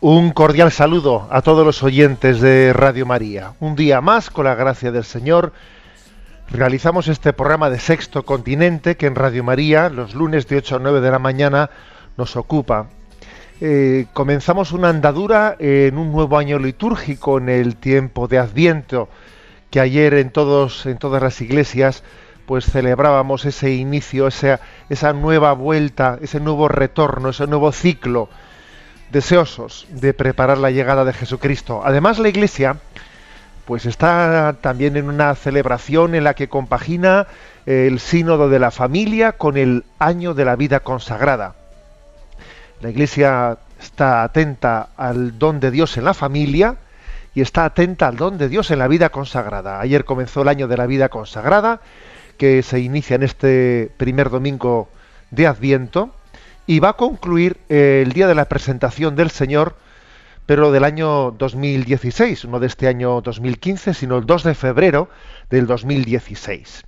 Un cordial saludo a todos los oyentes de Radio María. Un día más, con la gracia del Señor, realizamos este programa de Sexto Continente que en Radio María, los lunes de 8 a 9 de la mañana, nos ocupa. Eh, comenzamos una andadura en un nuevo año litúrgico, en el tiempo de Adviento, que ayer en, todos, en todas las iglesias pues celebrábamos ese inicio, esa, esa nueva vuelta, ese nuevo retorno, ese nuevo ciclo deseosos de preparar la llegada de Jesucristo. Además, la Iglesia pues está también en una celebración en la que compagina eh, el sínodo de la familia con el año de la vida consagrada. La Iglesia está atenta al don de Dios en la familia y está atenta al don de Dios en la vida consagrada. Ayer comenzó el año de la vida consagrada, que se inicia en este primer domingo de Adviento, y va a concluir eh, el día de la presentación del Señor, pero del año 2016, no de este año 2015, sino el 2 de febrero del 2016.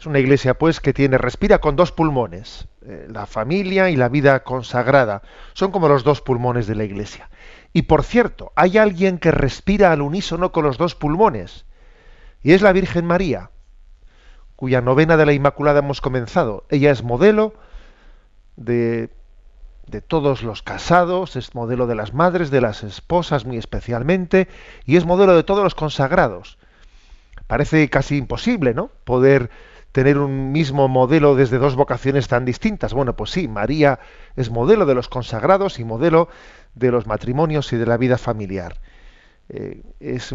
Es una iglesia, pues, que tiene, respira con dos pulmones, eh, la familia y la vida consagrada. Son como los dos pulmones de la iglesia. Y por cierto, hay alguien que respira al unísono con los dos pulmones, y es la Virgen María, cuya novena de la Inmaculada hemos comenzado. Ella es modelo de, todos los casados, es modelo de las madres, de las esposas muy especialmente, y es modelo de todos los consagrados. Parece casi imposible, ¿no? Poder tener un mismo modelo desde dos vocaciones tan distintas. Bueno, pues sí, María es modelo de los consagrados y modelo de los matrimonios y de la vida familiar. Eh, es,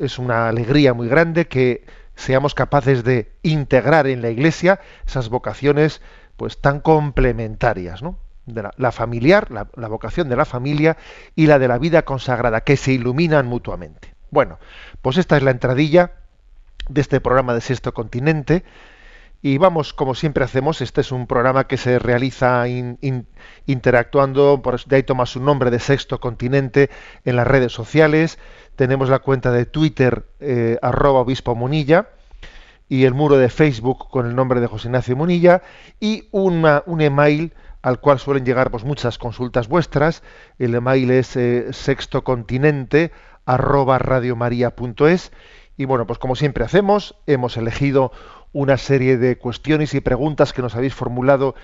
es una alegría muy grande que seamos capaces de integrar en la Iglesia esas vocaciones pues tan complementarias, ¿no? De la, familiar, la, vocación de la familia y la de la vida consagrada, que se iluminan mutuamente. Bueno, pues esta es la entradilla de este programa de Sexto Continente. Y vamos, como siempre hacemos, este es un programa que se realiza in- in- interactuando, por de ahí toma su nombre de Sexto Continente en las redes sociales. Tenemos la cuenta de Twitter, eh, arroba obispo Munilla, y el muro de Facebook con el nombre de José Ignacio Munilla, y una, un email al cual suelen llegar pues, muchas consultas vuestras. El email es eh, sextocontinente arroba y bueno, pues como siempre hacemos, hemos elegido una serie de cuestiones y preguntas que nos habéis formulado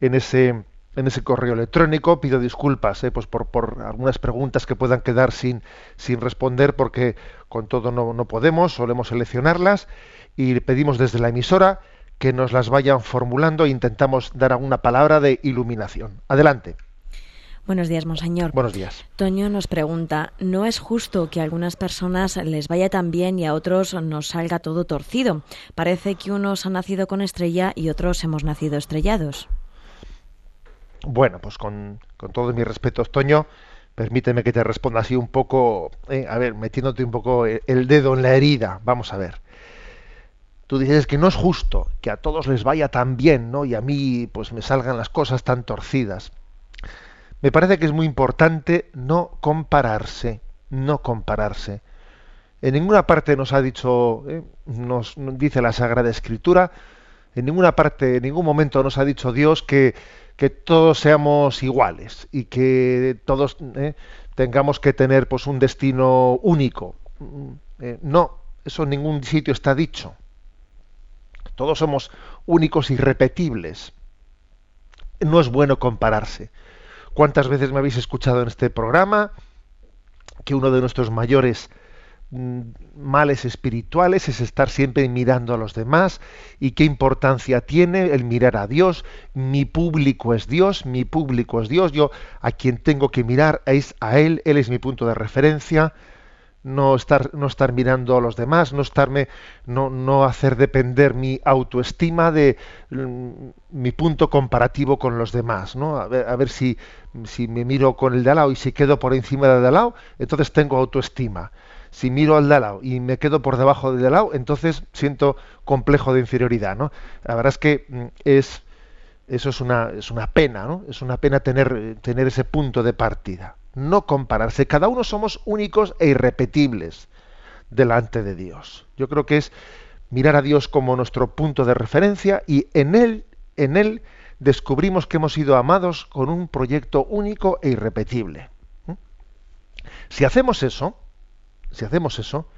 en ese, en ese correo electrónico. Pido disculpas eh, pues por, por algunas preguntas que puedan quedar sin, sin responder porque con todo no, no podemos, solemos seleccionarlas y pedimos desde la emisora que nos las vayan formulando e intentamos dar alguna palabra de iluminación. Adelante. Buenos días, Monseñor. Buenos días. Toño nos pregunta, ¿no es justo que a algunas personas les vaya tan bien y a otros nos salga todo torcido? Parece que unos han nacido con estrella y otros hemos nacido estrellados. Bueno, pues con, con todos mis respetos, Toño, permíteme que te responda así un poco, eh, a ver, metiéndote un poco el dedo en la herida. Vamos a ver. Tú dices que no es justo que a todos les vaya tan bien, ¿no? Y a mí, pues me salgan las cosas tan torcidas. Me parece que es muy importante no compararse, no compararse. En ninguna parte nos ha dicho, eh, nos dice la Sagrada Escritura, en ninguna parte, en ningún momento nos ha dicho Dios que, que todos seamos iguales y que todos eh, tengamos que tener pues un destino único. Mm, eh, no, eso en ningún sitio está dicho. Todos somos únicos y irrepetibles. No es bueno compararse. ¿Cuántas veces me habéis escuchado en este programa que uno de nuestros mayores males espirituales es estar siempre mirando a los demás y qué importancia tiene el mirar a Dios. Mi público es Dios, mi público es Dios. Yo a quien tengo que mirar es a Él, Él es mi punto de referencia no estar, no estar mirando a los demás, no estarme, no, no hacer depender mi autoestima de mm, mi punto comparativo con los demás, ¿no? A ver, a ver si, si, me miro con el de al lado y si quedo por encima del de al lado, entonces tengo autoestima. Si miro al de al lado y me quedo por debajo del de entonces siento complejo de inferioridad, ¿no? La verdad es que mm, es eso es una, es una pena, ¿no? Es una pena tener, tener ese punto de partida no compararse. Cada uno somos únicos e irrepetibles delante de Dios. Yo creo que es mirar a Dios como nuestro punto de referencia y en él, en él descubrimos que hemos sido amados con un proyecto único e irrepetible. ¿Mm? Si hacemos eso, si hacemos eso,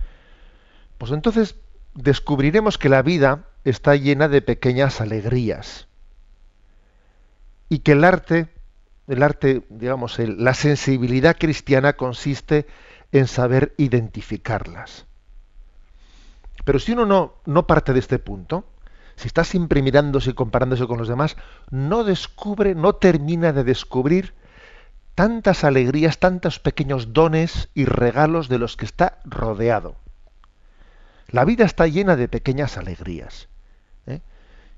pues entonces descubriremos que la vida está llena de pequeñas alegrías y que el arte el arte, digamos, la sensibilidad cristiana consiste en saber identificarlas. Pero si uno no, no parte de este punto, si está siempre mirándose y comparándose con los demás, no descubre, no termina de descubrir tantas alegrías, tantos pequeños dones y regalos de los que está rodeado. La vida está llena de pequeñas alegrías.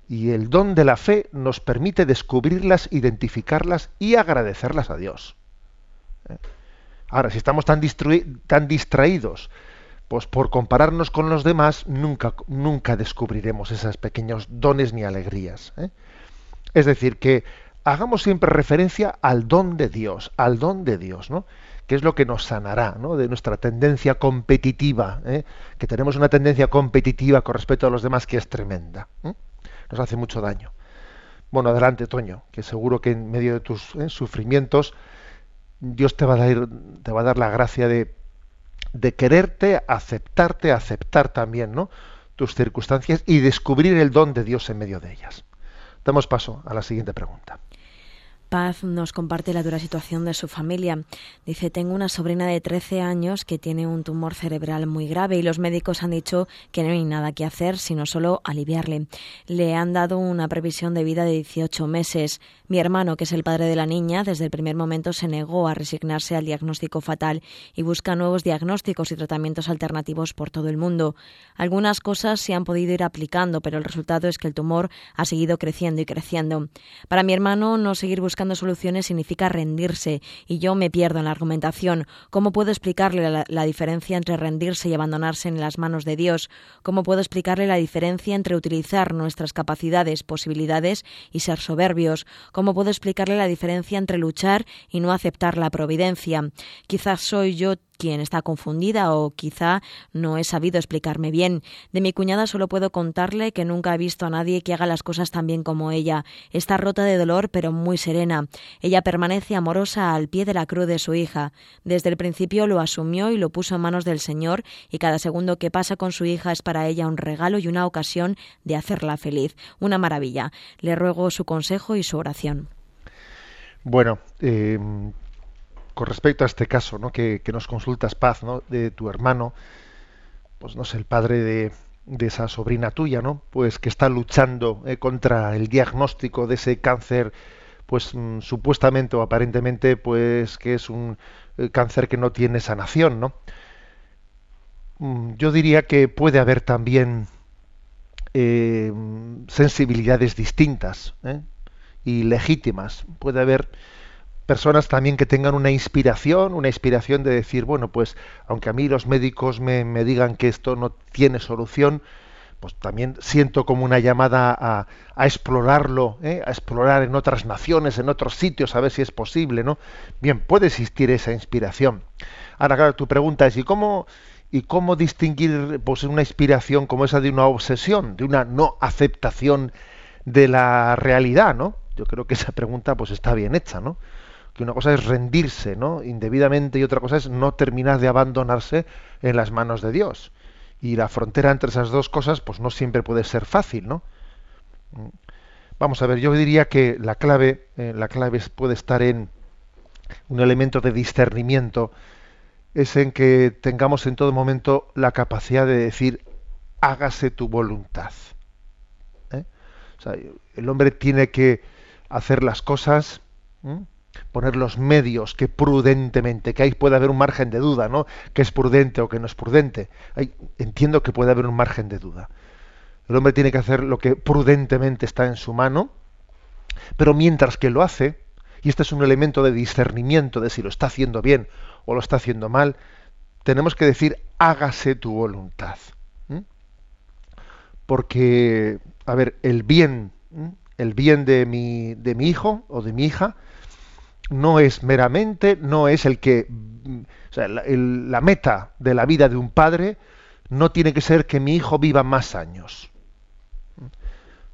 Y el don de la fe nos permite descubrirlas, identificarlas y agradecerlas a Dios. ¿Eh? Ahora, si estamos tan, tan distraídos pues por compararnos con los demás, nunca, nunca descubriremos esos pequeños dones ni alegrías. ¿eh? Es decir, que hagamos siempre referencia al don de Dios, al don de Dios, ¿no? que es lo que nos sanará ¿no? de nuestra tendencia competitiva, ¿eh? que tenemos una tendencia competitiva con respecto a los demás que es tremenda nos hace mucho daño. Bueno, adelante, Toño, que seguro que en medio de tus eh, sufrimientos Dios te va, a dar, te va a dar la gracia de, de quererte, aceptarte, aceptar también ¿no? tus circunstancias y descubrir el don de Dios en medio de ellas. Damos paso a la siguiente pregunta. Paz nos comparte la dura situación de su familia. Dice, tengo una sobrina de 13 años que tiene un tumor cerebral muy grave y los médicos han dicho que no hay nada que hacer sino solo aliviarle. Le han dado una previsión de vida de 18 meses. Mi hermano, que es el padre de la niña, desde el primer momento se negó a resignarse al diagnóstico fatal y busca nuevos diagnósticos y tratamientos alternativos por todo el mundo. Algunas cosas se han podido ir aplicando, pero el resultado es que el tumor ha seguido creciendo y creciendo. Para mi hermano, no seguir buscando soluciones significa rendirse y yo me pierdo en la argumentación. ¿Cómo puedo explicarle la, la, diferencia entre rendirse y abandonarse en las manos de Dios? ¿Cómo puedo explicarle la diferencia entre utilizar nuestras capacidades, posibilidades y ser soberbios? ¿Cómo puedo explicarle la diferencia entre luchar y no aceptar la providencia? Quizás soy yo quien está confundida o quizá no he sabido explicarme bien. De mi cuñada solo puedo contarle que nunca he visto a nadie que haga las cosas tan bien como ella. Está rota de dolor pero muy serena. Ella permanece amorosa al pie de la cruz de su hija. Desde el principio lo asumió y lo puso en manos del Señor y cada segundo que pasa con su hija es para ella un regalo y una ocasión de hacerla feliz. Una maravilla. Le ruego su consejo y su oración. Bueno, eh, con respecto a este caso ¿no? que, nos consultas, Paz, ¿no? de tu hermano, pues no sé, el padre de, de esa sobrina tuya, ¿no? Pues que está luchando eh, contra el diagnóstico de ese cáncer, pues mm, supuestamente o aparentemente, pues que es un eh, cáncer que no tiene sanación, ¿no? Mm, yo diría que puede haber también eh, sensibilidades distintas y legítimas. Puede haber personas también que tengan una inspiración, una inspiración de decir, bueno, pues aunque a mí los médicos me, digan que esto no tiene solución, pues también siento como una llamada a, a explorarlo, ¿eh? a explorar en otras naciones, en otros sitios, a ver si es posible, ¿no? Bien, puede existir esa inspiración. Ahora, claro, tu pregunta es, ¿y cómo, y cómo distinguir pues, una inspiración como esa de una obsesión, de una no aceptación de la realidad, ¿no? Yo creo que esa pregunta pues está bien hecha, ¿no? Que una cosa es rendirse ¿no? indebidamente y otra cosa es no terminar de abandonarse en las manos de Dios. Y la frontera entre esas dos cosas pues no siempre puede ser fácil, ¿no? Vamos a ver, yo diría que la clave, eh, la clave puede estar en un elemento de discernimiento es en que tengamos en todo momento la capacidad de decir, hágase tu voluntad. ¿eh? el hombre tiene que hacer las cosas, poner los medios que prudentemente, que ahí puede haber un margen de duda, ¿no? Que es prudente o que no es prudente. entiendo que puede haber un margen de duda. El hombre tiene que hacer lo que prudentemente está en su mano, pero mientras que lo hace, y este es un elemento de discernimiento de si lo está haciendo bien o lo está haciendo mal, tenemos que decir, hágase tu voluntad. Porque, a ver, el bien, el bien de mi, de mi hijo o de mi hija, no es meramente, no es el que, o sea, la meta de la vida de un padre no tiene que ser que mi hijo viva más años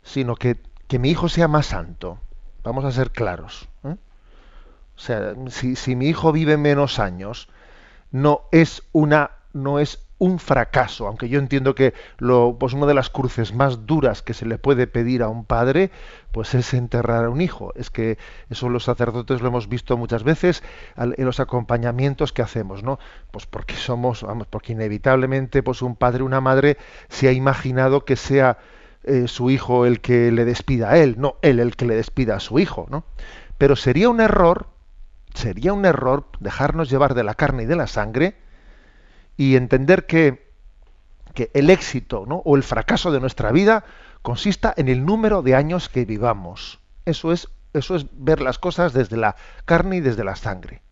sino que, que mi hijo sea más santo. Vamos a ser claros. ¿eh? O sea, si, si, mi hijo vive menos años, no es una, no es un fracaso, aunque yo entiendo que lo, pues una de las cruces más duras que se le puede pedir a un padre, pues es enterrar a un hijo. Es que eso los sacerdotes lo hemos visto muchas veces en los acompañamientos que hacemos, ¿no? Pues porque somos, vamos, porque inevitablemente, pues un padre, una madre se ha imaginado que sea eh, su hijo el que le despida a él, no él el que le despida a su hijo, ¿no? Pero sería un error, sería un error dejarnos llevar de la carne y de la sangre y entender que, que el éxito o el fracaso de nuestra vida consista en el número de años que vivamos. Eso es, eso es ver las cosas desde la carne y desde la sangre.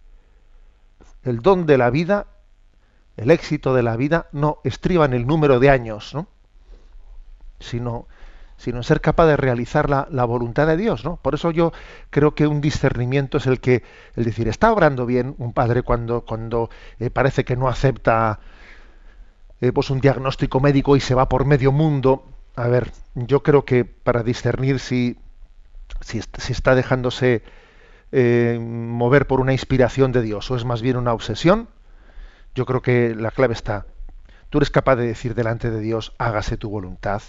El don de la vida, el éxito de la vida, no estriba en el número de años, ¿no? sino, sino ser capaz de realizar la, la, voluntad de Dios, ¿no? Por eso yo creo que un discernimiento es el que, el decir, está obrando bien un padre cuando, cuando eh, parece que no acepta eh, pues un diagnóstico médico y se va por medio mundo. A ver, yo creo que para discernir si, si, si está dejándose eh, mover por una inspiración de Dios o es más bien una obsesión, yo creo que la clave está. Tú eres capaz de decir delante de Dios, hágase tu voluntad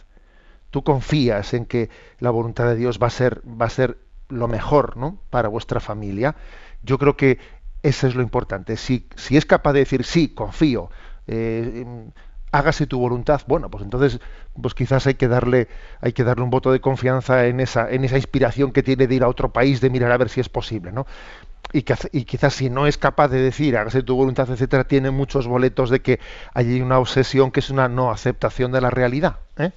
tú confías en que la voluntad de Dios va a ser, va a ser lo mejor ¿no? para vuestra familia, yo creo que eso es lo importante. Si, si es capaz de decir sí, confío, eh, hágase tu voluntad, bueno, pues entonces pues quizás hay que darle, hay que darle un voto de confianza en esa, en esa inspiración que tiene de ir a otro país, de mirar a ver si es posible, ¿no? Y, y quizás si no es capaz de decir hágase tu voluntad, etcétera, tiene muchos boletos de que hay una obsesión que es una no aceptación de la realidad. ¿eh?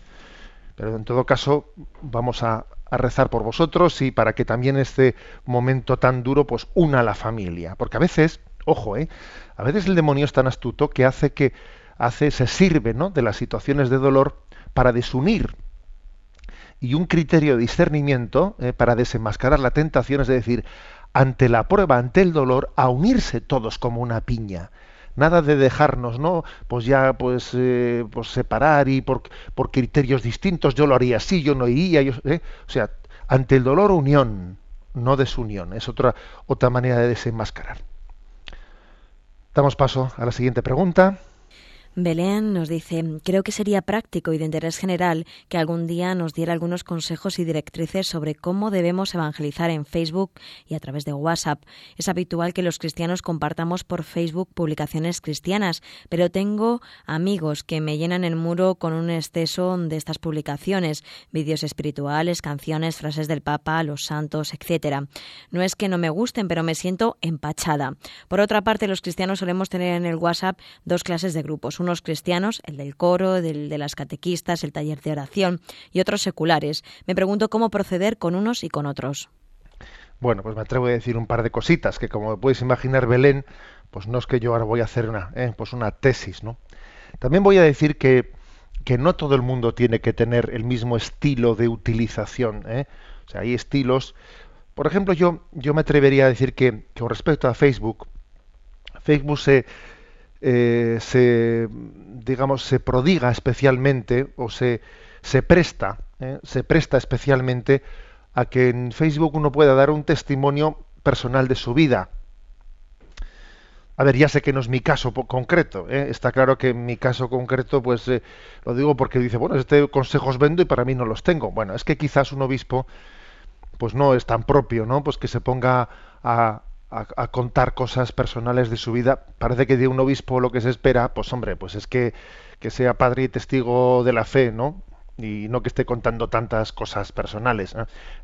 Pero en todo caso, vamos a, rezar por vosotros y para que también este momento tan duro, pues una a la familia. Porque a veces, ojo, ¿eh? a veces el demonio es tan astuto que hace que hace, se sirve ¿no? de las situaciones de dolor para desunir. Y un criterio de discernimiento ¿eh? para desenmascarar la tentación es decir, ante la prueba, ante el dolor, a unirse todos como una piña nada de dejarnos, ¿no? Pues ya, pues, eh, pues separar y por, por, criterios distintos, yo lo haría así, yo no iría, yo, ¿eh? o sea, ante el dolor unión, no desunión, es otra, otra manera de desenmascarar. Damos paso a la siguiente pregunta. Belén nos dice, creo que sería práctico y de interés general que algún día nos diera algunos consejos y directrices sobre cómo debemos evangelizar en Facebook y a través de WhatsApp. Es habitual que los cristianos compartamos por Facebook publicaciones cristianas, pero tengo amigos que me llenan el muro con un exceso de estas publicaciones, vídeos espirituales, canciones, frases del Papa, los santos, etc. No es que no me gusten, pero me siento empachada. Por otra parte, los cristianos solemos tener en el WhatsApp dos clases de grupos unos cristianos, el del coro, el de las catequistas, el taller de oración, y otros seculares. Me pregunto cómo proceder con unos y con otros. Bueno, pues me atrevo a decir un par de cositas que, como puedes imaginar, Belén, pues no es que yo ahora voy a hacer una, eh, pues una tesis, ¿no? También voy a decir que, que no todo el mundo tiene que tener el mismo estilo de utilización. ¿eh? O sea, hay estilos. Por ejemplo, yo, yo me atrevería a decir que, que con respecto a Facebook, Facebook se, eh, se digamos se prodiga especialmente o se, se presta eh, se presta especialmente a que en Facebook uno pueda dar un testimonio personal de su vida a ver, ya sé que no es mi caso concreto. ¿eh? Está claro que en mi caso concreto, pues lo digo porque dice, bueno, este consejos vendo y para mí no los tengo. Bueno, es que quizás un obispo, pues no es tan propio, ¿no? Pues que se ponga a, a, contar cosas personales de su vida. Parece que de un obispo lo que se espera, pues hombre, pues es que, que sea padre y testigo de la fe, ¿no? y no que esté contando tantas cosas personales.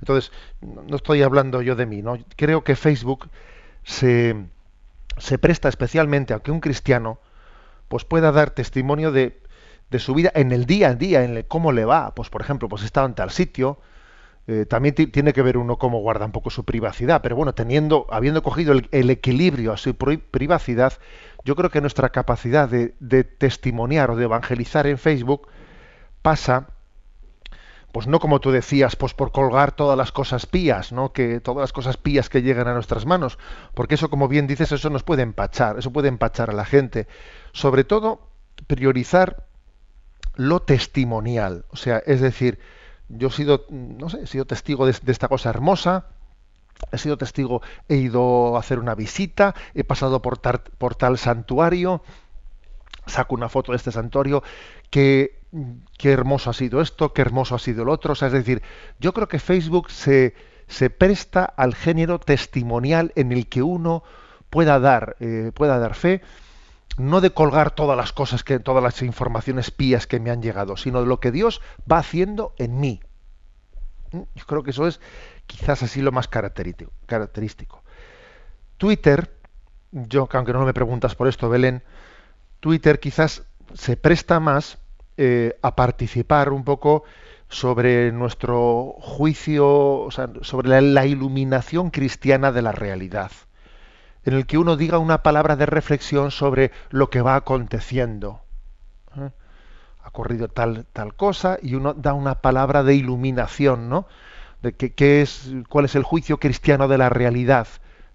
Entonces, no estoy hablando yo de mí, ¿no? Creo que Facebook se, se presta especialmente a que un cristiano pues pueda dar testimonio de, de su vida en el día a día, en cómo le va. Pues por ejemplo, pues está en tal sitio, eh, también tiene que ver uno cómo guarda un poco su privacidad, pero bueno, teniendo, habiendo cogido el, equilibrio a su privacidad, yo creo que nuestra capacidad de, de, testimoniar o de evangelizar en Facebook pasa pues no como tú decías, pues por colgar todas las cosas pías, ¿no? Que todas las cosas pías que llegan a nuestras manos, porque eso, como bien dices, eso nos puede empachar, eso puede empachar a la gente. Sobre todo, priorizar lo testimonial, o sea, es decir, yo he sido, no sé, he sido testigo de, esta cosa hermosa, he sido testigo, he ido a hacer una visita, he pasado por, por tal santuario, saco una foto de este santuario, que qué hermoso ha sido esto, qué hermoso ha sido el otro. O sea, es decir, yo creo que Facebook se, se presta al género testimonial en el que uno pueda dar, eh, pueda dar fe, no de colgar todas las cosas que, todas las informaciones pías que me han llegado, sino de lo que Dios va haciendo en mí. ¿Mm? Yo creo que eso es quizás así lo más característico. Twitter, yo, aunque no me preguntas por esto, Belén, Twitter quizás se presta más eh, a participar un poco sobre nuestro juicio, sobre la, iluminación cristiana de la realidad, en el que uno diga una palabra de reflexión sobre lo que va aconteciendo. ¿eh? Ha ocurrido tal, tal cosa y uno da una palabra de iluminación, ¿no? De qué es, cuál es el juicio cristiano de la realidad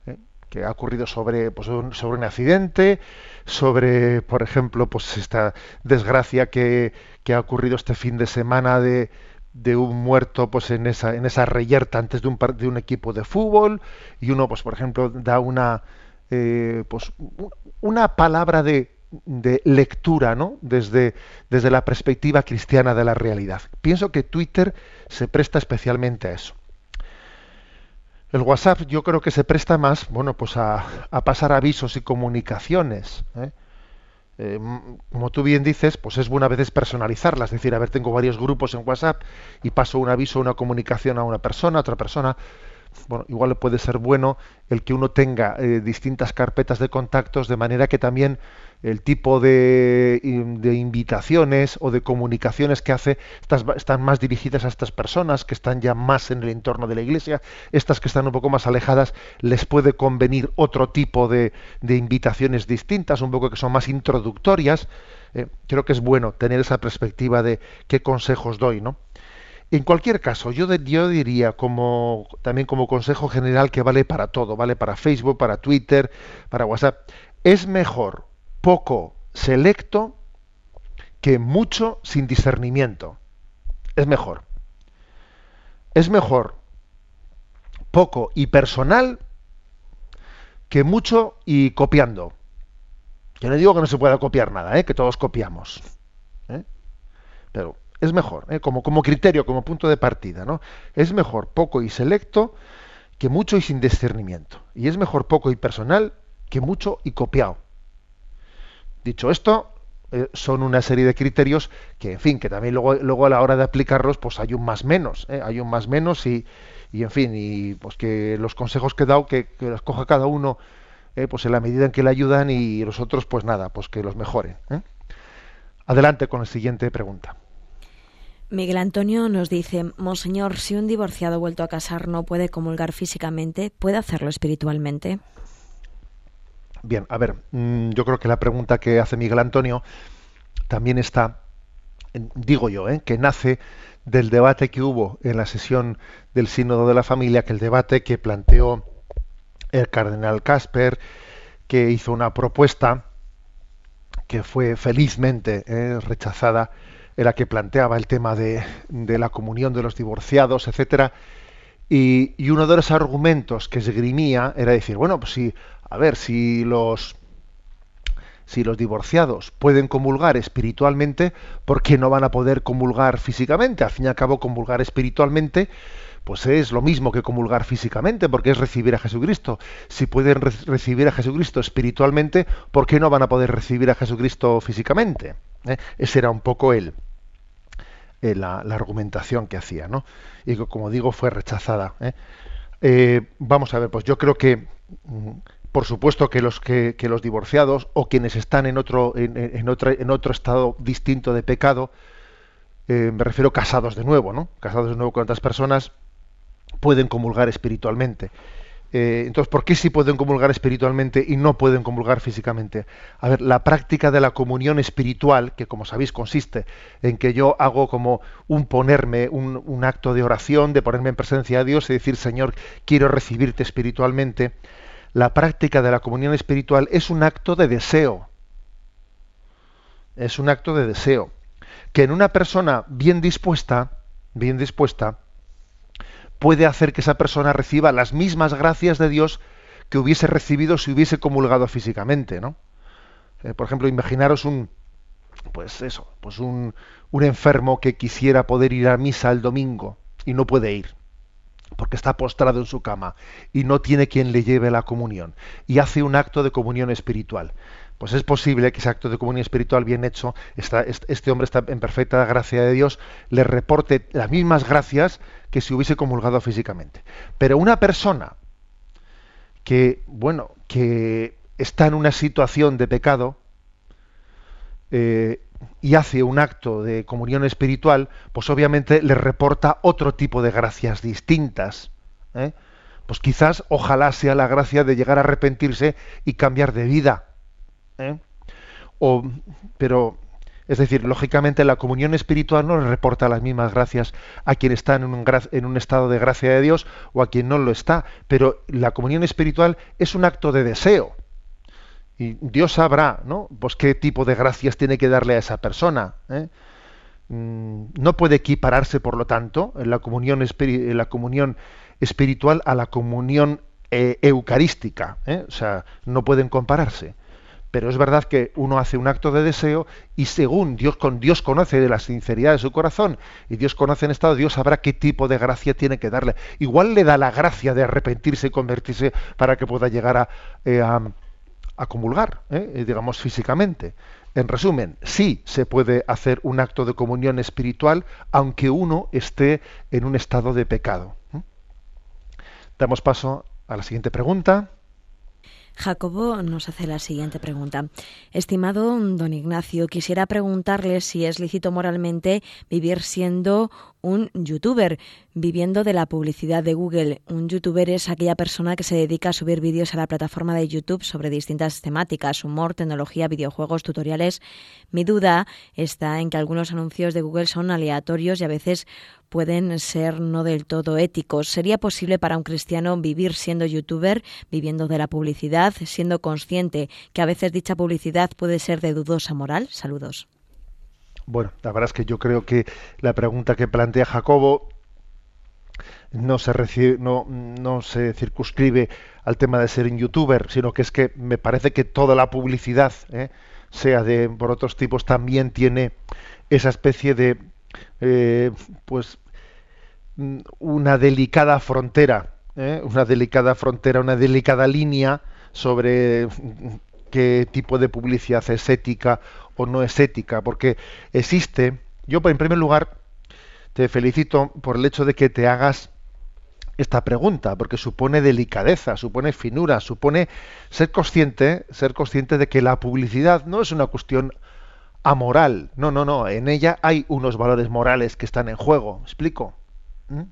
¿eh? que ha ocurrido sobre, pues, sobre un accidente, sobre, por ejemplo, pues esta desgracia que, que ha ocurrido este fin de semana de, de un muerto pues en esa en esa reyerta antes de un de un equipo de fútbol y uno pues por ejemplo da una eh, pues una palabra de, de lectura no desde desde la perspectiva cristiana de la realidad pienso que Twitter se presta especialmente a eso el WhatsApp yo creo que se presta más, bueno, pues a, pasar avisos y comunicaciones. ¿eh? Eh, como tú bien dices, pues es buena a veces personalizarlas, es decir, a ver, tengo varios grupos en WhatsApp y paso un aviso, una comunicación a una persona, a otra persona. Bueno, igual puede ser bueno el que uno tenga eh, distintas carpetas de contactos de manera que también el tipo de, invitaciones o de comunicaciones que hace están más dirigidas a estas personas que están ya más en el entorno de la iglesia, estas que están un poco más alejadas les puede convenir otro tipo de, invitaciones distintas, un poco que son más introductorias. Eh, creo que es bueno tener esa perspectiva de qué consejos doy, ¿no? En cualquier caso, yo, yo diría como también como consejo general que vale para todo, vale para Facebook, para Twitter, para WhatsApp, es mejor poco selecto que mucho sin discernimiento. Es mejor. Es mejor poco y personal que mucho y copiando. Yo no digo que no se pueda copiar nada, ¿eh? que todos copiamos. ¿eh? Pero es mejor, ¿eh? como, como criterio, como punto de partida. ¿no? Es mejor poco y selecto que mucho y sin discernimiento. Y es mejor poco y personal que mucho y copiado. Dicho esto, eh, son una serie de criterios que, en fin, que también luego, luego a la hora de aplicarlos, pues hay un más menos, ¿eh? hay un más menos y, y, en fin, y pues que los consejos que he dado, que, los coja cada uno, eh, pues en la medida en que le ayudan y los otros, pues nada, pues que los mejoren. Adelante con la siguiente pregunta. Miguel Antonio nos dice, Monseñor, si un divorciado vuelto a casar no puede comulgar físicamente, ¿puede hacerlo espiritualmente? Bien, a ver, mm, yo creo que la pregunta que hace Miguel Antonio también está, digo yo, ¿eh? que nace del debate que hubo en la sesión del Sínodo de la Familia, que el debate que planteó el cardenal Casper, que hizo una propuesta que fue felizmente ¿eh? rechazada, era que planteaba el tema de, de, la comunión de los divorciados, etcétera, y, y, uno de los argumentos que esgrimía era decir, bueno, pues si a ver, si los si los divorciados pueden comulgar espiritualmente, ¿por qué no van a poder comulgar físicamente? Al fin y al cabo, comulgar espiritualmente, pues es lo mismo que comulgar físicamente, porque es recibir a Jesucristo. Si pueden recibir a Jesucristo espiritualmente, ¿por qué no van a poder recibir a Jesucristo físicamente? ¿Eh? Ese era un poco el, eh, la, argumentación que hacía, ¿no? Y como digo, fue rechazada. ¿eh? vamos a ver, pues yo creo que, mm, por supuesto, que los que, los divorciados o quienes están en otro, en, otro, en otro estado distinto de pecado, me refiero casados de nuevo, ¿no? Casados de nuevo con otras personas, pueden comulgar espiritualmente. Eh, entonces, ¿por qué sí pueden comulgar espiritualmente y no pueden comulgar físicamente? A ver, la práctica de la comunión espiritual, que como sabéis consiste en que yo hago como un ponerme, un, acto de oración, de ponerme en presencia de Dios y decir, Señor, quiero recibirte espiritualmente, la práctica de la comunión espiritual es un acto de deseo. Es un acto de deseo. Que en una persona bien dispuesta, bien dispuesta, puede hacer que esa persona reciba las mismas gracias de Dios que hubiese recibido si hubiese comulgado físicamente, ¿no? Eh, por ejemplo, imaginaros un, pues eso, pues un, un enfermo que quisiera poder ir a misa el domingo y no puede ir porque está postrado en su cama y no tiene quien le lleve la comunión y hace un acto de comunión espiritual pues es posible que ese acto de comunión espiritual bien hecho, este hombre está en perfecta gracia de Dios, le reporte las mismas gracias que si hubiese comulgado físicamente. Pero una persona que, bueno, que está en una situación de pecado eh, y hace un acto de comunión espiritual, pues obviamente le reporta otro tipo de gracias distintas. ¿eh? Pues quizás, ojalá sea la gracia de llegar a arrepentirse y cambiar de vida ¿eh? O, pero, es decir, lógicamente la comunión espiritual no le reporta las mismas gracias a quien está en un, en un estado de gracia de Dios o a quien no lo está, pero la comunión espiritual es un acto de deseo. Y Dios sabrá, ¿no? Pues qué tipo de gracias tiene que darle a esa persona. ¿eh? Mm, no puede equipararse, por lo tanto, en la comunión, la comunión espiritual a la comunión eh, eucarística. O sea, no pueden compararse pero es verdad que uno hace un acto de deseo y según Dios con Dios conoce de la sinceridad de su corazón y Dios conoce en estado, Dios sabrá qué tipo de gracia tiene que darle. Igual le da la gracia de arrepentirse y convertirse para que pueda llegar a, eh, comulgar, ¿eh? digamos físicamente. En resumen, sí se puede hacer un acto de comunión espiritual aunque uno esté en un estado de pecado. Damos paso a la siguiente pregunta. Jacobo nos hace la siguiente pregunta. Estimado don Ignacio, quisiera preguntarle si es lícito moralmente vivir siendo un youtuber, viviendo de la publicidad de Google. Un youtuber es aquella persona que se dedica a subir vídeos a la plataforma de YouTube sobre distintas temáticas, humor, tecnología, videojuegos, tutoriales. Mi duda está en que algunos anuncios de Google son aleatorios y a veces pueden ser no del todo éticos. ¿Sería posible para un cristiano vivir siendo youtuber, viviendo de la publicidad, siendo consciente que a veces dicha publicidad puede ser de dudosa moral? Saludos. Bueno, la verdad es que yo creo que la pregunta que plantea Jacobo no se, no, no se circunscribe al tema de ser un youtuber, sino que es que me parece que toda la publicidad, ¿eh? sea de por otros tipos, también tiene esa especie de eh, pues una delicada frontera, ¿eh? una delicada frontera, una delicada línea sobre qué tipo de publicidad es ética o no es ética, porque existe, yo en primer lugar te felicito por el hecho de que te hagas esta pregunta, porque supone delicadeza, supone finura, supone ser consciente, ser consciente de que la publicidad no es una cuestión amoral, no, no, no, en ella hay unos valores morales que están en juego, ¿me explico? ¿Mm?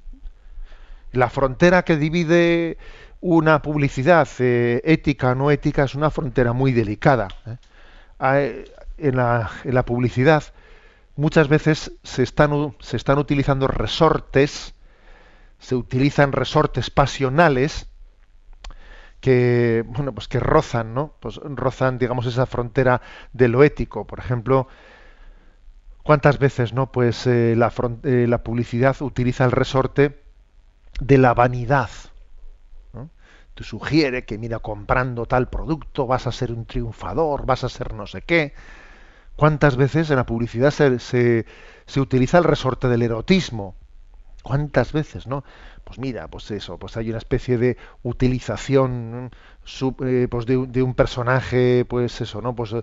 La frontera que divide una publicidad eh, ética o no ética es una frontera muy delicada. ¿eh? en la, publicidad muchas veces se están, se están utilizando resortes, se utilizan resortes pasionales que bueno pues que rozan no pues rozan digamos esa frontera de lo ético por ejemplo cuántas veces no pues eh, la, eh, la, publicidad utiliza el resorte de la vanidad te sugiere que mira comprando tal producto vas a ser un triunfador vas a ser no sé qué ¿Cuántas veces en la publicidad se, se, utiliza el resorte del erotismo? ¿Cuántas veces, no? Pues mira, pues eso, pues hay una especie de utilización eh, pues de, un personaje, pues eso, ¿no? Pues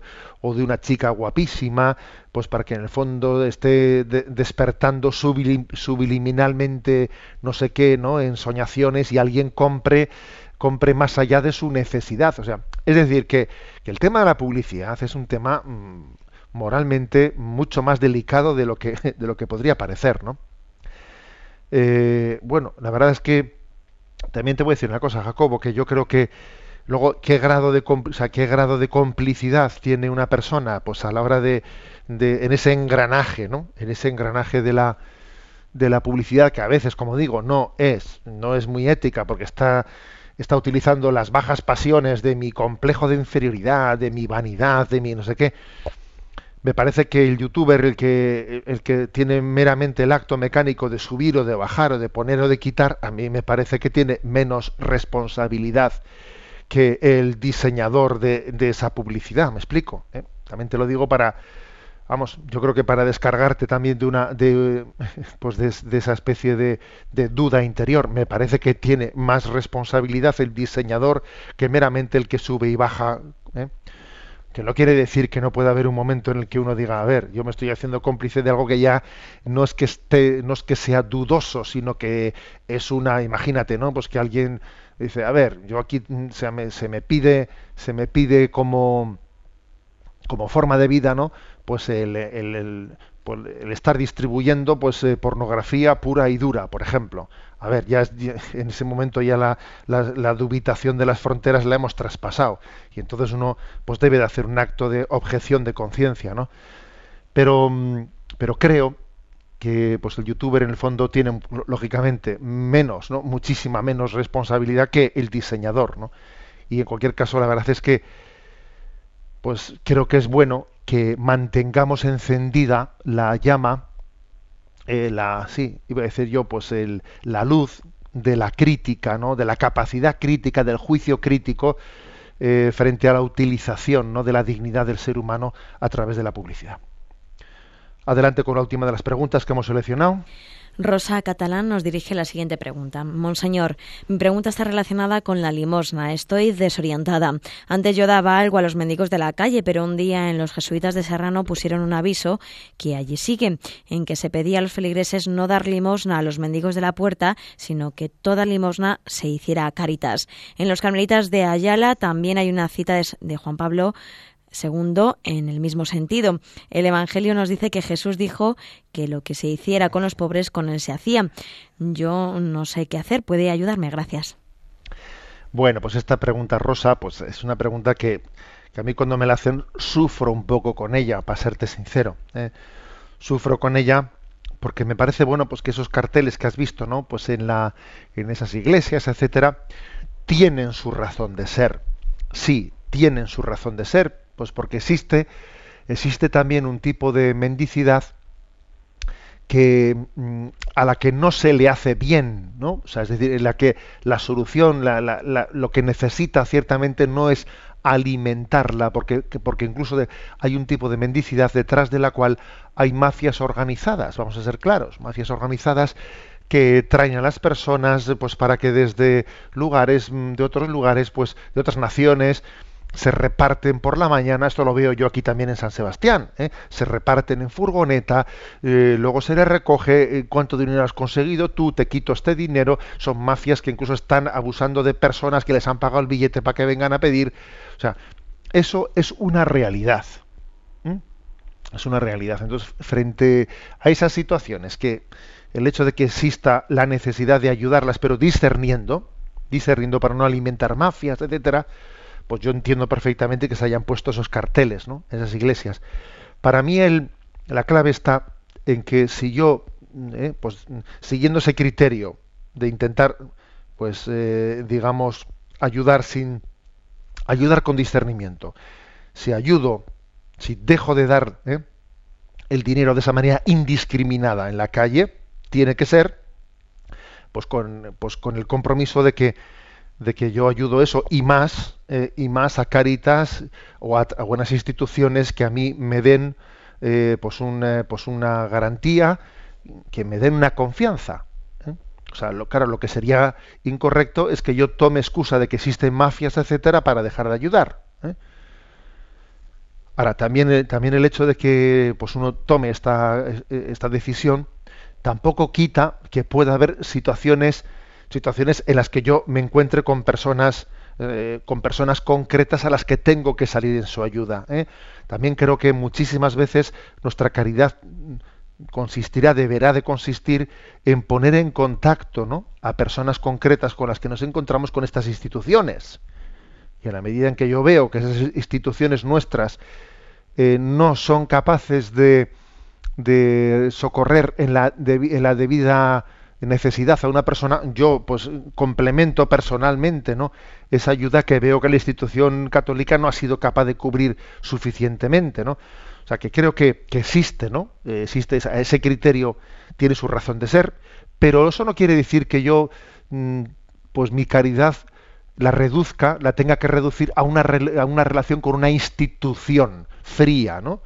o de una chica guapísima, pues para que en el fondo esté despertando subliminalmente no sé qué, ¿no? En soñaciones y alguien compre compre más allá de su necesidad. O sea, es decir, que, el tema de la publicidad es un tema mm, moralmente mucho más delicado de lo que, de lo que podría parecer, ¿no? Eh, bueno, la verdad es que también te voy a decir una cosa, Jacobo, que yo creo que luego qué grado de o sea, qué grado de complicidad tiene una persona, pues a la hora de, de en ese engranaje, ¿no? En ese engranaje de la de la publicidad que a veces, como digo, no es no es muy ética porque está está utilizando las bajas pasiones de mi complejo de inferioridad, de mi vanidad, de mi no sé qué. Me parece que el youtuber, el que, el que tiene meramente el acto mecánico de subir o de bajar o de poner o de quitar, a mí me parece que tiene menos responsabilidad que el diseñador de, esa publicidad. ¿Me explico? ¿Eh? También te lo digo para, vamos, yo creo que para descargarte también de una de pues de, esa especie de, duda interior, me parece que tiene más responsabilidad el diseñador que meramente el que sube y baja. ¿eh? Que no quiere decir que no pueda haber un momento en el que uno diga, a ver, yo me estoy haciendo cómplice de algo que ya no es que esté, no es que sea dudoso, sino que es una, imagínate, ¿no? Pues que alguien dice, a ver, yo aquí se me, se me pide, se me pide como como forma de vida, ¿no? pues el, pues el, estar distribuyendo pues eh, pornografía pura y dura, por ejemplo. A ver, ya, en ese momento ya la, la, dubitación de las fronteras la hemos traspasado y entonces uno pues debe de hacer un acto de objeción de conciencia, ¿no? Pero, mm, pero creo que pues el youtuber en el fondo tiene lógicamente menos, ¿no? muchísima menos responsabilidad que el diseñador, ¿no? Y en cualquier caso la verdad es que pues creo que es bueno que mantengamos encendida la llama, eh, la, sí, iba a decir yo, pues el, la luz de la crítica, ¿no? de la capacidad crítica, del juicio crítico eh, frente a la utilización ¿no? de la dignidad del ser humano a través de la publicidad. Adelante con la última de las preguntas que hemos seleccionado. Rosa Catalán nos dirige la siguiente pregunta. Monseñor, mi pregunta está relacionada con la limosna. Estoy desorientada. Antes yo daba algo a los mendigos de la calle, pero un día en los jesuitas de Serrano pusieron un aviso que allí sigue, en que se pedía a los feligreses no dar limosna a los mendigos de la puerta, sino que toda limosna se hiciera a Caritas. En los carmelitas de Ayala también hay una cita de Juan Pablo Segundo, en el mismo sentido, el Evangelio nos dice que Jesús dijo que lo que se hiciera con los pobres, con él se hacía. Yo no sé qué hacer. ¿Puede ayudarme? Gracias. Bueno, pues esta pregunta, Rosa, pues es una pregunta que, a mí cuando me la hacen sufro un poco con ella, para serte sincero. ¿eh? Sufro con ella porque me parece bueno pues que esos carteles que has visto, ¿no? Pues en la en esas iglesias, etcétera, tienen su razón de ser. Sí, tienen su razón de ser, pues porque existe, existe también un tipo de mendicidad que mm, a la que no se le hace bien, ¿no? O sea, es decir, en la que la solución, lo que necesita ciertamente no es alimentarla, porque, porque incluso hay un tipo de mendicidad detrás de la cual hay mafias organizadas, vamos a ser claros, mafias organizadas que traen a las personas pues para que desde lugares mm, de otros lugares pues de otras naciones se reparten por la mañana, esto lo veo yo aquí también en San Sebastián, ¿eh? se reparten en furgoneta, eh, luego se les recoge eh, cuánto dinero has conseguido, tú te quito este dinero, son mafias que incluso están abusando de personas que les han pagado el billete para que vengan a pedir, o sea, eso es una realidad. Es una realidad. Entonces, frente a esas situaciones que el hecho de que exista la necesidad de ayudarlas, pero discerniendo, discerniendo para no alimentar mafias, etcétera, pues yo entiendo perfectamente que se hayan puesto esos carteles, ¿no? Esas iglesias. Para mí el, la clave está en que si yo, eh, pues siguiendo ese criterio de intentar, pues eh, digamos, ayudar sin, ayudar con discernimiento, si ayudo, si dejo de dar eh, el dinero de esa manera indiscriminada en la calle, tiene que ser, pues con, pues con el compromiso de que de que yo ayudo eso y más eh, y más a Caritas o a, buenas instituciones que a mí me den eh, pues, un, pues una garantía que me den una confianza O sea, lo, claro, lo que sería incorrecto es que yo tome excusa de que existen mafias, etcétera, para dejar de ayudar. ¿eh? Ahora, también, eh, también el hecho de que pues, uno tome esta, esta decisión tampoco quita que pueda haber situaciones, situaciones en las que yo me encuentre con personas eh, con personas concretas a las que tengo que salir en su ayuda. ¿eh? También creo que muchísimas veces nuestra caridad consistirá, deberá de consistir en poner en contacto ¿no? a personas concretas con las que nos encontramos con estas instituciones. Y a la medida en que yo veo que esas instituciones nuestras eh, no son capaces de, de socorrer en la, en la debida necesidad a una persona, yo pues complemento personalmente ¿no? esa ayuda que veo que la institución católica no ha sido capaz de cubrir suficientemente. ¿no? O sea que creo que, existe, ¿no? Eh, existe ese criterio, tiene su razón de ser, pero eso no quiere decir que yo mm, pues mi caridad la reduzca, la tenga que reducir a una, a una relación con una institución fría, ¿no?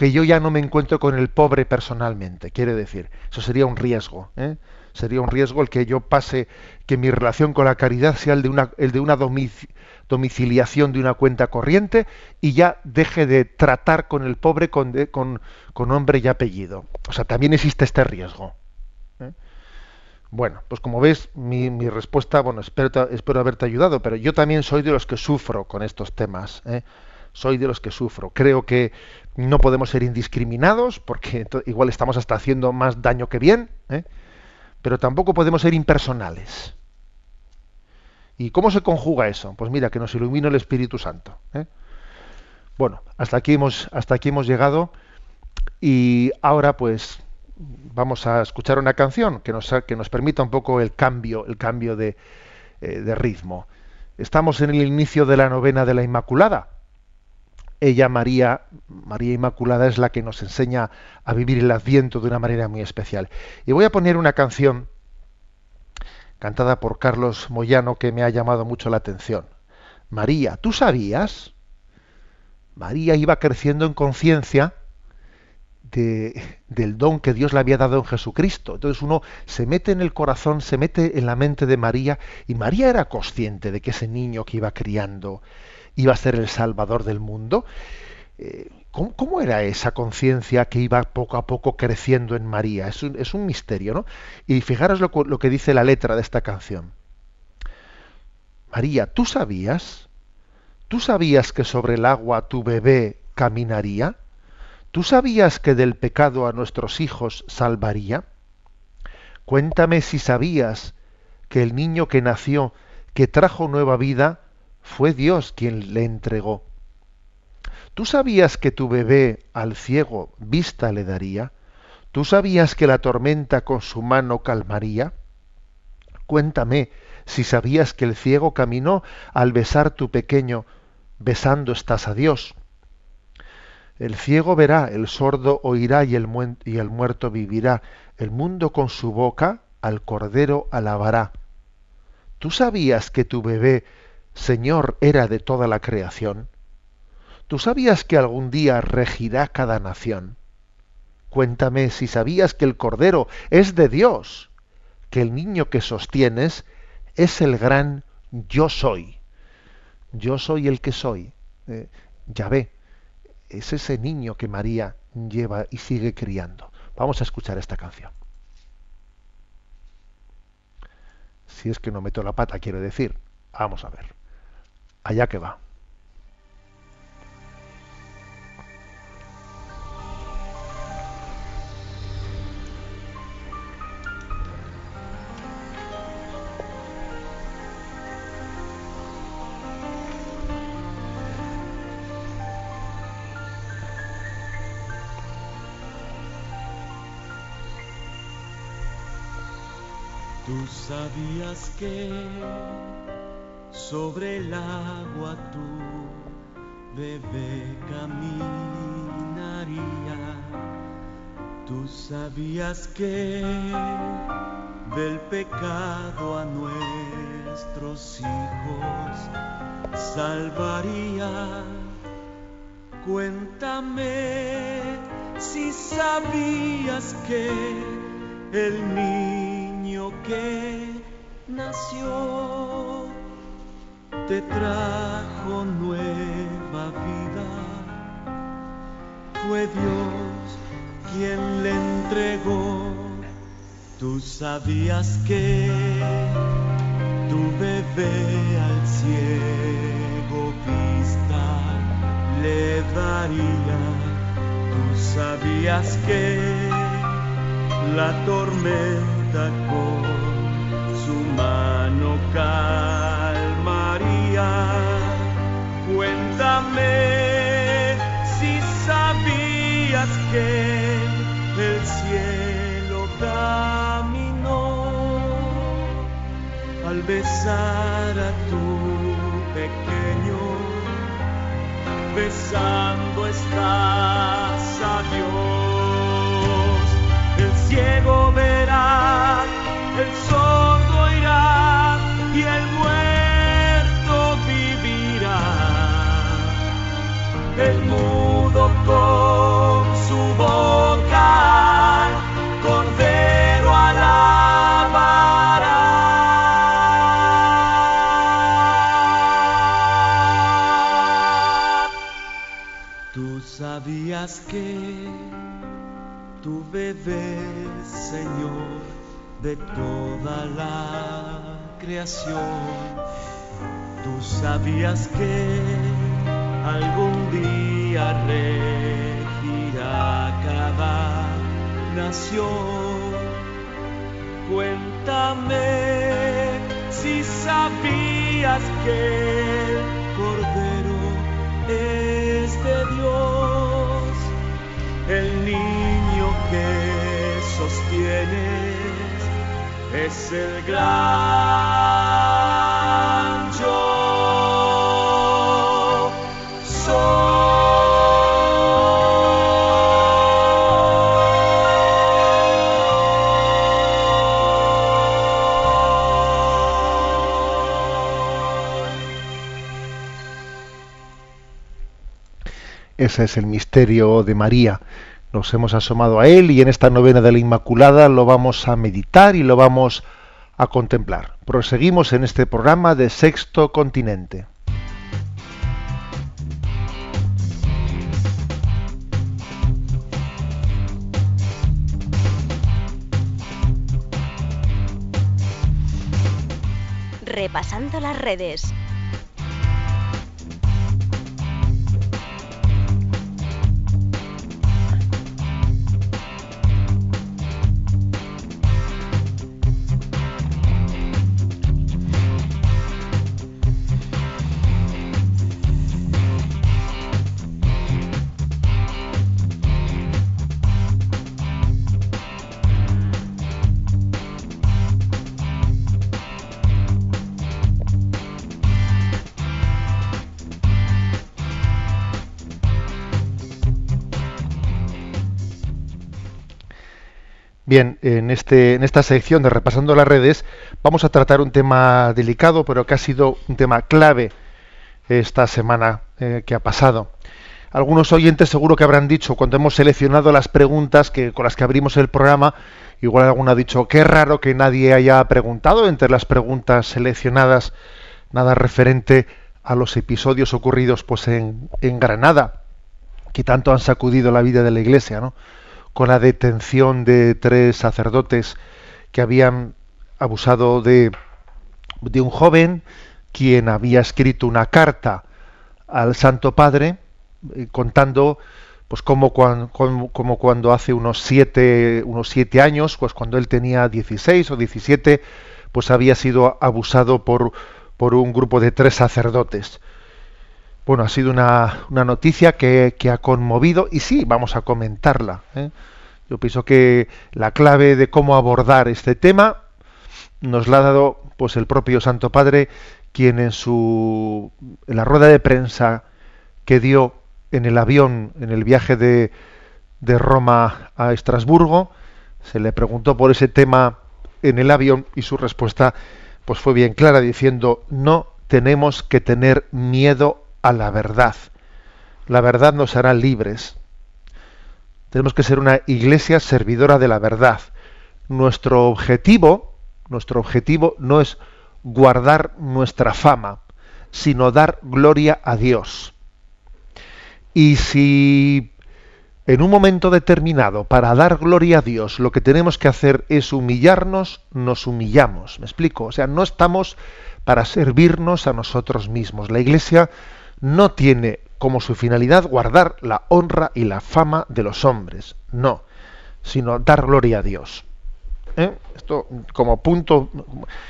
que yo ya no me encuentro con el pobre personalmente, quiere decir. Eso sería un riesgo. ¿eh? Sería un riesgo el que yo pase, que mi relación con la caridad sea el de una, el de una domiciliación de una cuenta corriente y ya deje de tratar con el pobre con, con, con nombre y apellido. O sea, también existe este riesgo. ¿eh? Bueno, pues como ves, mi, mi respuesta, bueno, espero, espero, haberte ayudado, pero yo también soy de los que sufro con estos temas. ¿eh? Soy de los que sufro. Creo que no podemos ser indiscriminados, porque igual estamos hasta haciendo más daño que bien. ¿eh? Pero tampoco podemos ser impersonales. ¿Y cómo se conjuga eso? Pues mira, que nos ilumina el Espíritu Santo. ¿eh? Bueno, hasta aquí hemos, hasta aquí hemos llegado y ahora pues vamos a escuchar una canción que nos, que nos permita un poco el cambio, el cambio de, eh, de ritmo. Estamos en el inicio de la novena de la Inmaculada ella, María, María Inmaculada, es la que nos enseña a vivir el Adviento de una manera muy especial. Y voy a poner una canción cantada por Carlos Moyano que me ha llamado mucho la atención. María, ¿tú sabías? María iba creciendo en conciencia de, del don que Dios le había dado en Jesucristo. Entonces uno se mete en el corazón, se mete en la mente de María, y María era consciente de que ese niño que iba criando, iba a ser el Salvador del mundo. Eh, ¿cómo, era esa conciencia que iba poco a poco creciendo en María? Es un, misterio, ¿no? Y fijaros lo, lo que dice la letra de esta canción. María, ¿tú sabías? ¿Tú sabías que sobre el agua tu bebé caminaría? ¿Tú sabías que del pecado a nuestros hijos salvaría? Cuéntame si sabías que el niño que nació, que trajo nueva vida, fue Dios quien le entregó. ¿Tú sabías que tu bebé al ciego vista le daría? ¿Tú sabías que la tormenta con su mano calmaría? Cuéntame si sabías que el ciego caminó al besar tu pequeño, besando estás a Dios. El ciego verá, el sordo oirá y el, muerto vivirá. El mundo con su boca al cordero alabará. ¿Tú sabías que tu bebé Señor era de toda la creación? ¿Tú sabías que algún día regirá cada nación? Cuéntame si sabías que el Cordero es de Dios, que el niño que sostienes es el gran yo soy. Yo soy el que soy. Eh, ya ve, es ese niño que María lleva y sigue criando. Vamos a escuchar esta canción. Si es que no meto la pata, quiero decir. Vamos a ver allá que va. Tú sabías que sobre el agua tu bebé caminaría. Tú sabías que del pecado a nuestros hijos salvaría. Cuéntame si sabías que el niño que nació te trajo nueva vida. Fue Dios quien le entregó. Tú sabías que tu bebé al ciego vista le daría. Tú sabías que la tormenta con su mano calmaría. Si sabías que el cielo caminó al besar a tu pequeño, besando estás a Dios. El ciego verá, el sordo oirá y el El mudo con su boca, cordero alabará. Tú sabías que tu bebé, Señor, de toda la creación. Tú sabías que algún día regirá cada nación. Cuéntame si sabías que el Cordero es de Dios el niño que sostienes es el gran Ese es el misterio de María. Nos hemos asomado a él y en esta novena de la Inmaculada lo vamos a meditar y lo vamos a contemplar. Proseguimos en este programa de Sexto Continente. Repasando las redes. Bien, en, este, en esta sección de Repasando las redes vamos a tratar un tema delicado, pero que ha sido un tema clave esta semana eh, que ha pasado. Algunos oyentes seguro que habrán dicho cuando hemos seleccionado las preguntas que, con las que abrimos el programa, igual alguno ha dicho, qué raro que nadie haya preguntado entre las preguntas seleccionadas nada referente a los episodios ocurridos pues en, en Granada, que tanto han sacudido la vida de la Iglesia, ¿no? Con la detención de tres sacerdotes que habían abusado de, de un joven quien había escrito una carta al Santo Padre eh, contando pues como cuando, hace unos siete, unos siete años, pues cuando él tenía 16 o 17, pues había sido abusado por, por un grupo de tres sacerdotes. Bueno, ha sido una, una noticia que, que, ha conmovido y sí, vamos a comentarla. ¿eh? Yo pienso que la clave de cómo abordar este tema nos la ha dado pues el propio Santo Padre, quien en su en la rueda de prensa que dio en el avión en el viaje de, de Roma a Estrasburgo, se le preguntó por ese tema en el avión y su respuesta pues fue bien clara diciendo no tenemos que tener miedo a la verdad. La verdad nos hará libres. Tenemos que ser una iglesia servidora de la verdad. Nuestro objetivo, nuestro objetivo no es guardar nuestra fama, sino dar gloria a Dios. Y si en un momento determinado, para dar gloria a Dios, lo que tenemos que hacer es humillarnos, nos humillamos. ¿Me explico? O sea, no estamos para servirnos a nosotros mismos. La Iglesia no tiene como su finalidad guardar la honra y la fama de los hombres, no, sino dar gloria a Dios. ¿Eh? Esto como punto,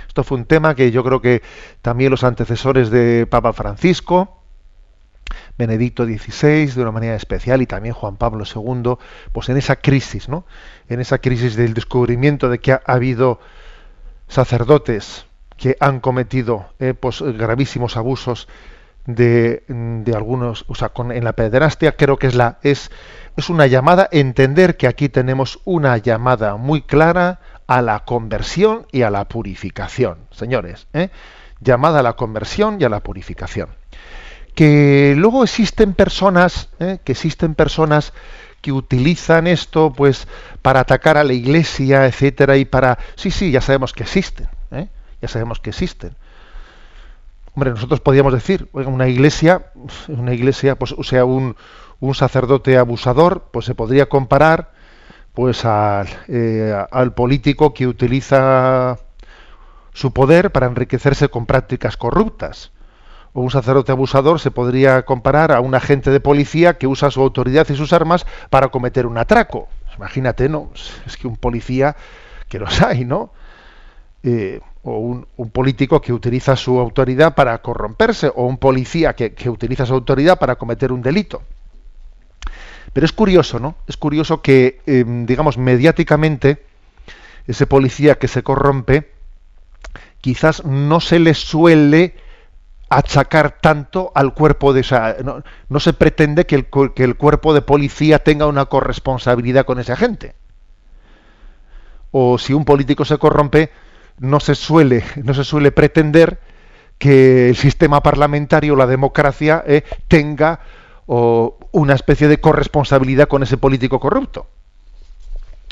esto fue un tema que yo creo que también los antecesores de Papa Francisco, Benedicto XVI de una manera especial y también Juan Pablo II, pues en esa crisis, ¿no? En esa crisis del descubrimiento de que ha, habido sacerdotes que han cometido eh, pues, gravísimos abusos de, de, algunos, o sea, con, en la pederastia, creo que es la es es una llamada entender que aquí tenemos una llamada muy clara a la conversión y a la purificación, señores, ¿eh? llamada a la conversión y a la purificación que luego existen personas, ¿eh? que existen personas que utilizan esto pues para atacar a la iglesia, etcétera, y para sí, sí, ya sabemos que existen, ¿eh? ya sabemos que existen. Hombre, nosotros podríamos decir, una iglesia, una iglesia, pues, o sea, un, un sacerdote abusador, pues se podría comparar pues al, eh, al político que utiliza su poder para enriquecerse con prácticas corruptas o un sacerdote abusador se podría comparar a un agente de policía que usa su autoridad y sus armas para cometer un atraco. Imagínate, ¿no? Es que un policía, que los hay, ¿no? Eh, o un, político que utiliza su autoridad para corromperse, o un policía que, utiliza su autoridad para cometer un delito. Pero es curioso, ¿no? Es curioso que, em, digamos, mediáticamente, ese policía que se corrompe, quizás no se le suele achacar tanto al cuerpo de esa... No, se pretende que el, que el, cuerpo de policía tenga una corresponsabilidad con ese agente. O si un político se corrompe, no se suele, no se suele pretender que el sistema parlamentario, la democracia, eh, tenga una especie de corresponsabilidad con ese político corrupto.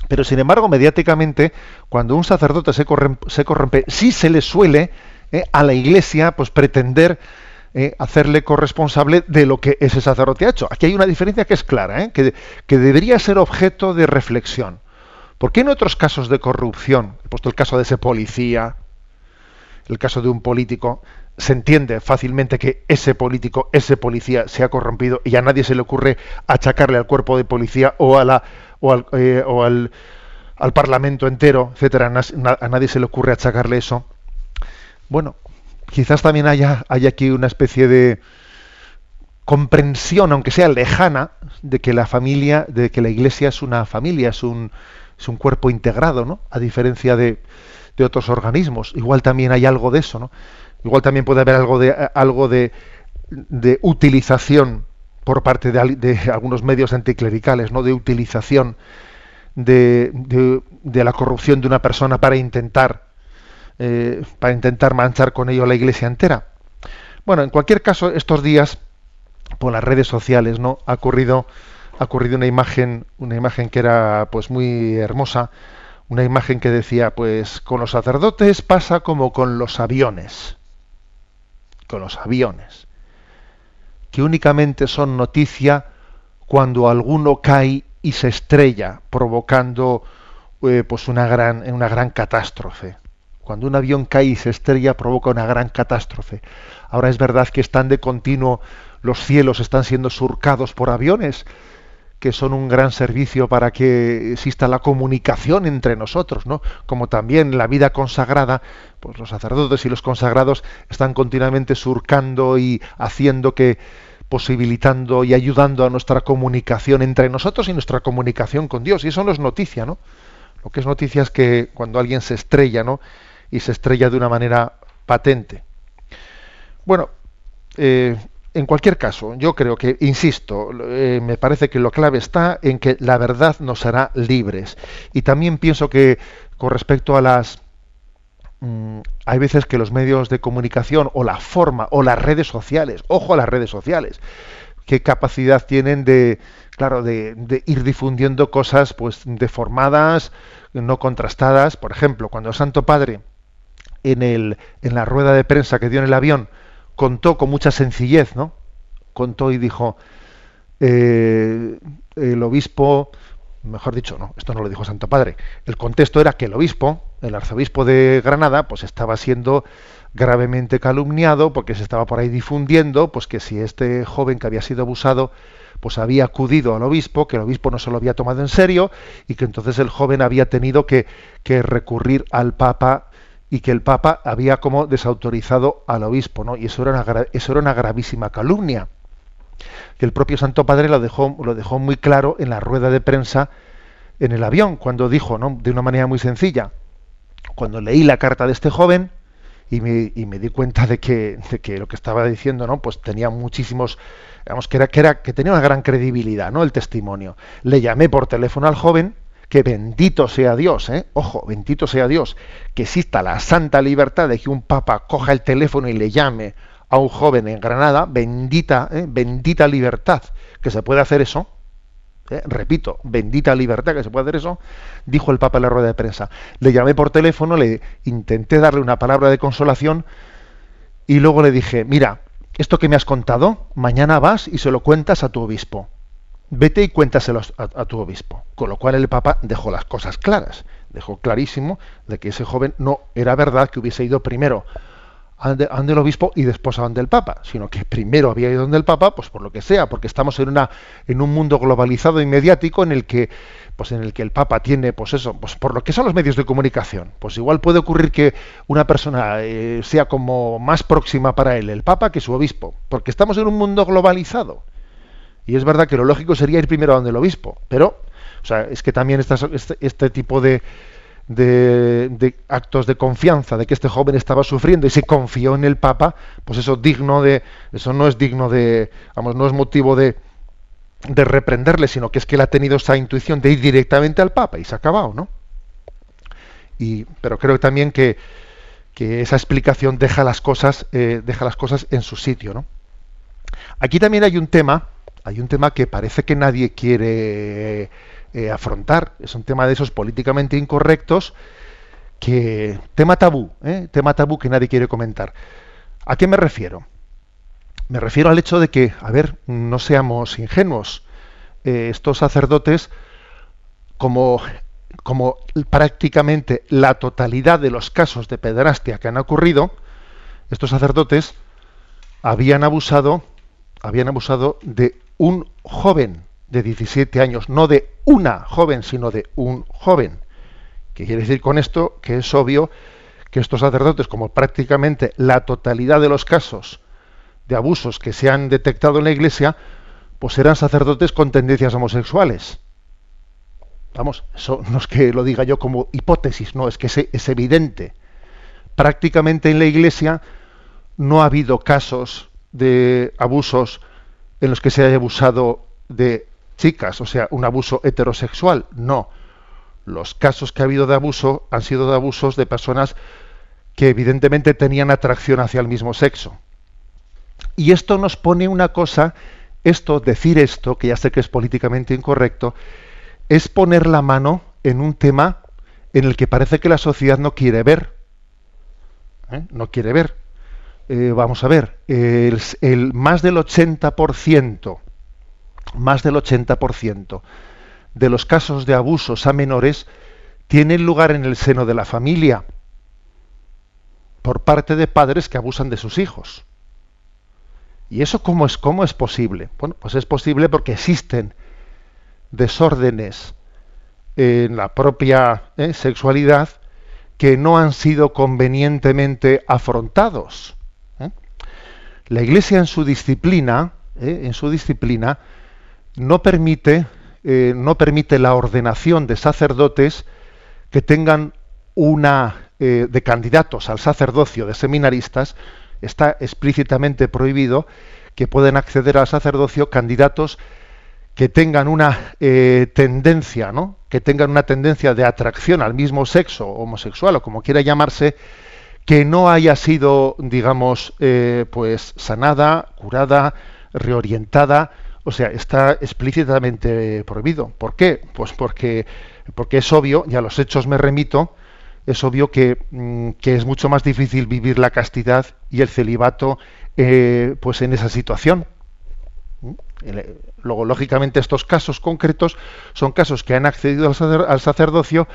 Pero sin embargo, mediáticamente, cuando un sacerdote se corrompe, se corrompe sí se le suele eh, a la Iglesia pues pretender eh, hacerle corresponsable de lo que ese sacerdote ha hecho. Aquí hay una diferencia que es clara, que, que, debería ser objeto de reflexión. ¿Por qué en otros casos de corrupción, he puesto el caso de ese policía, el caso de un político, se entiende fácilmente que ese político, ese policía se ha corrompido y a nadie se le ocurre achacarle al cuerpo de policía o, a la, o, al, o al, al, parlamento entero, etcétera, a nadie se le ocurre achacarle eso. Bueno, quizás también haya, aquí una especie de comprensión, aunque sea lejana, de que la familia, de que la iglesia es una familia, es un, es un cuerpo integrado, ¿no? A diferencia de, de, otros organismos. Igual también hay algo de eso, ¿no? Igual también puede haber algo de algo de, de utilización por parte de, de, algunos medios anticlericales, ¿no? De utilización de, de la corrupción de una persona para intentar eh, para intentar manchar con ello la iglesia entera. Bueno, en cualquier caso, estos días, por las redes sociales, ¿no? Ha ocurrido, ha ocurrido una imagen, una imagen que era pues muy hermosa, una imagen que decía, pues, con los sacerdotes pasa como con los aviones. Con los aviones. Que únicamente son noticia cuando alguno cae y se estrella, provocando eh, pues una gran, una gran catástrofe. Cuando un avión cae y se estrella provoca una gran catástrofe. Ahora es verdad que están de continuo, los cielos están siendo surcados por aviones, que son un gran servicio para que exista la comunicación entre nosotros, ¿no? Como también la vida consagrada, pues los sacerdotes y los consagrados están continuamente surcando y haciendo que posibilitando y ayudando a nuestra comunicación entre nosotros y nuestra comunicación con Dios. Y eso no es noticia, ¿no? Lo que es noticia es que cuando alguien se estrella, ¿no? y se estrella de una manera patente. Bueno, eh, en cualquier caso, yo creo que, insisto, eh, me parece que lo clave está en que la verdad nos hará libres. Y también pienso que con respecto a las... Mm, hay veces que los medios de comunicación o la forma o las redes sociales, ojo a las redes sociales, qué capacidad tienen de, claro, de, de ir difundiendo cosas pues deformadas, no contrastadas. Por ejemplo, cuando el Santo Padre en, el, en la rueda de prensa que dio en el avión, contó con mucha sencillez, ¿no? Contó y dijo, eh, el obispo, mejor dicho, no, esto no lo dijo Santo Padre, el contexto era que el obispo, el arzobispo de Granada, pues estaba siendo gravemente calumniado porque se estaba por ahí difundiendo, pues que si este joven que había sido abusado, pues había acudido al obispo, que el obispo no se lo había tomado en serio y que entonces el joven había tenido que, que recurrir al Papa y que el Papa había como desautorizado al obispo, ¿no? Y eso era una, eso era una gravísima calumnia. Que el propio Santo Padre lo dejó, lo dejó muy claro en la rueda de prensa en el avión, cuando dijo, ¿no? de una manera muy sencilla, cuando leí la carta de este joven y me, y me di cuenta de que, de que, lo que estaba diciendo, ¿no? Pues tenía muchísimos, digamos, que era, que era, que tenía una gran credibilidad, ¿no? El testimonio. Le llamé por teléfono al joven, que bendito sea Dios, ¿eh? ojo, bendito sea Dios, que exista la santa libertad de que un papa coja el teléfono y le llame a un joven en Granada, bendita, ¿eh? bendita libertad, que se puede hacer eso, ¿eh? repito, bendita libertad que se puede hacer eso, dijo el Papa en la rueda de prensa. Le llamé por teléfono, le intenté darle una palabra de consolación y luego le dije, mira, esto que me has contado, mañana vas y se lo cuentas a tu obispo vete y cuéntaselo a, tu obispo. Con lo cual el Papa dejó las cosas claras, dejó clarísimo de que ese joven no era verdad que hubiese ido primero ante, el obispo y después a donde el Papa, sino que primero había ido donde el Papa, pues por lo que sea, porque estamos en una en un mundo globalizado y mediático en el que pues en el que el Papa tiene, pues eso, pues por lo que son los medios de comunicación, pues igual puede ocurrir que una persona eh, sea como más próxima para él el Papa que su obispo, porque estamos en un mundo globalizado y es verdad que lo lógico sería ir primero a donde el obispo, pero o sea, es que también este, este, tipo de, actos de confianza de que este joven estaba sufriendo y se confió en el Papa, pues eso digno de, eso no es digno de, vamos, no es motivo de, de reprenderle, sino que es que él ha tenido esa intuición de ir directamente al Papa y se ha acabado, ¿no? Y, pero creo también que, que esa explicación deja las cosas, eh, deja las cosas en su sitio, ¿no? Aquí también hay un tema hay un tema que parece que nadie quiere eh, afrontar. Es un tema de esos políticamente incorrectos que tema tabú, ¿eh? tema tabú que nadie quiere comentar. ¿A qué me refiero? Me refiero al hecho de que, a ver, no seamos ingenuos. Eh, estos sacerdotes, como, como prácticamente la totalidad de los casos de pederastia que han ocurrido, estos sacerdotes habían abusado, habían abusado de un joven de 17 años, no de una joven, sino de un joven. ¿Qué quiere decir con esto? Que es obvio que estos sacerdotes, como prácticamente la totalidad de los casos de abusos que se han detectado en la Iglesia, pues eran sacerdotes con tendencias homosexuales. Vamos, eso no es que lo diga yo como hipótesis, no, es que es, es evidente. Prácticamente en la Iglesia no ha habido casos de abusos en los que se haya abusado de chicas, o sea, un abuso heterosexual. No. Los casos que ha habido de abuso han sido de abusos de personas que evidentemente tenían atracción hacia el mismo sexo. Y esto nos pone una cosa, esto, decir esto, que ya sé que es políticamente incorrecto, es poner la mano en un tema en el que parece que la sociedad no quiere ver. ¿eh? No quiere ver. Eh, vamos a ver, el, más del 80%, más del 80% de los casos de abusos a menores tienen lugar en el seno de la familia por parte de padres que abusan de sus hijos. ¿Y eso cómo es, cómo es posible? Bueno, pues es posible porque existen desórdenes en la propia eh, sexualidad que no han sido convenientemente afrontados la Iglesia en su disciplina, eh, en su disciplina, no permite, eh, no permite la ordenación de sacerdotes que tengan una eh, de candidatos al sacerdocio de seminaristas. Está explícitamente prohibido que pueden acceder al sacerdocio candidatos que tengan una tendencia, ¿no? que tengan una tendencia de atracción al mismo sexo, homosexual o como quiera llamarse, que no haya sido, digamos, eh, pues sanada, curada, reorientada, o sea, está explícitamente prohibido. ¿Por qué? Pues porque, porque es obvio, y a los hechos me remito, es obvio que, mm, que, es mucho más difícil vivir la castidad y el celibato eh, pues en esa situación. ¿Mm? Luego, lógicamente, estos casos concretos son casos que han accedido al, sacerdocio,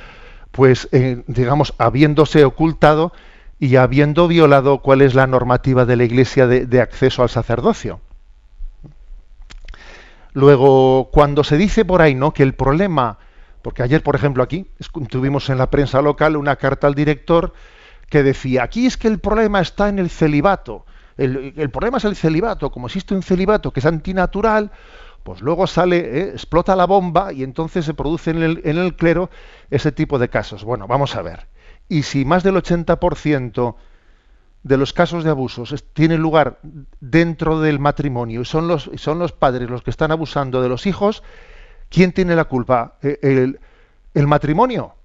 pues, eh, digamos, habiéndose ocultado y habiendo violado cuál es la normativa de la Iglesia de, acceso al sacerdocio. Luego, cuando se dice por ahí, ¿no? Que el problema, porque ayer, por ejemplo, aquí tuvimos en la prensa local una carta al director que decía, aquí es que el problema está en el celibato. El, problema es el celibato. Como existe un celibato que es antinatural, pues luego sale, ¿eh? explota la bomba y entonces se produce en el, en el clero ese tipo de casos. Bueno, vamos a ver. Y si más del 80% de los casos de abusos tienen lugar dentro del matrimonio y son los, son los padres los que están abusando de los hijos, ¿quién tiene la culpa? ¿E, ¿El, matrimonio?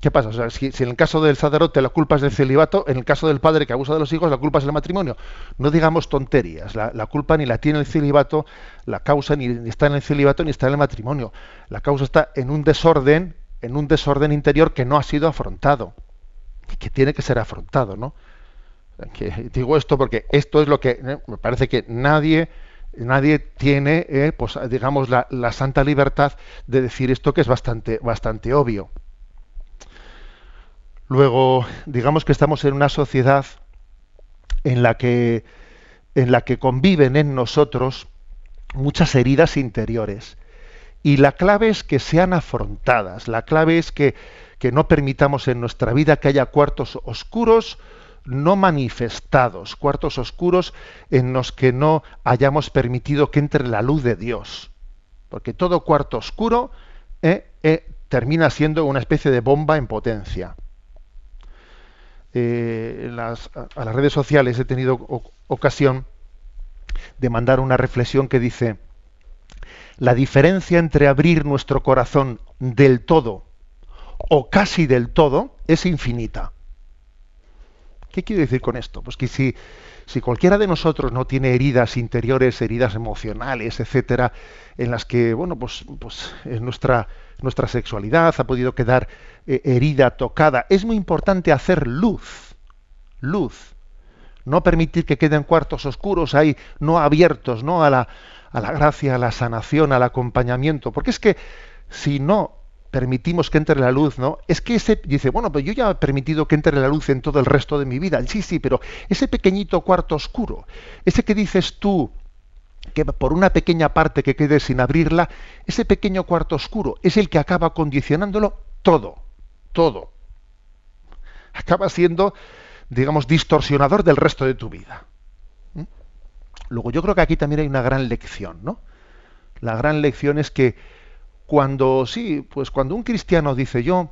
¿Qué pasa? O sea, si, en el caso del sacerdote la culpa es del celibato, en el caso del padre que abusa de los hijos la culpa es del matrimonio. No digamos tonterías. La culpa ni la tiene el celibato, la causa ni está en el celibato ni está en el matrimonio. La causa está en un desorden en un desorden interior que no ha sido afrontado y que tiene que ser afrontado, ¿no? Digo esto porque esto es lo que ¿eh? me parece que nadie nadie tiene, eh, pues digamos la, la, santa libertad de decir esto que es bastante bastante obvio. Luego, digamos que estamos en una sociedad en la que en la que conviven en nosotros muchas heridas interiores y la clave es que sean afrontadas, la clave es que, no permitamos en nuestra vida que haya cuartos oscuros no manifestados, cuartos oscuros en los que no hayamos permitido que entre la luz de Dios. Porque todo cuarto oscuro eh, eh, termina siendo una especie de bomba en potencia. Eh, las, a las redes sociales he tenido ocasión de mandar una reflexión que dice, la diferencia entre abrir nuestro corazón del todo o casi del todo es infinita. ¿Qué quiero decir con esto? Pues que si, si cualquiera de nosotros no tiene heridas interiores, heridas emocionales, etcétera, en las que, bueno, pues, pues nuestra, nuestra sexualidad ha podido quedar eh, herida, tocada, es muy importante hacer luz, luz. No permitir que queden cuartos oscuros ahí, no abiertos, ¿no? A la, a la gracia, a la sanación, al acompañamiento. Porque es que si no permitimos que entre la luz, ¿no? Es que ese dice, bueno, pues yo ya he permitido que entre la luz en todo el resto de mi vida. Sí, sí, pero ese pequeñito cuarto oscuro, ese que dices tú que por una pequeña parte que quede sin abrirla, ese pequeño cuarto oscuro es el que acaba condicionándolo todo, todo. Acaba siendo, digamos, distorsionador del resto de tu vida. Luego yo creo que aquí también hay una gran lección, ¿no? La gran lección es que cuando sí, pues cuando un cristiano dice yo,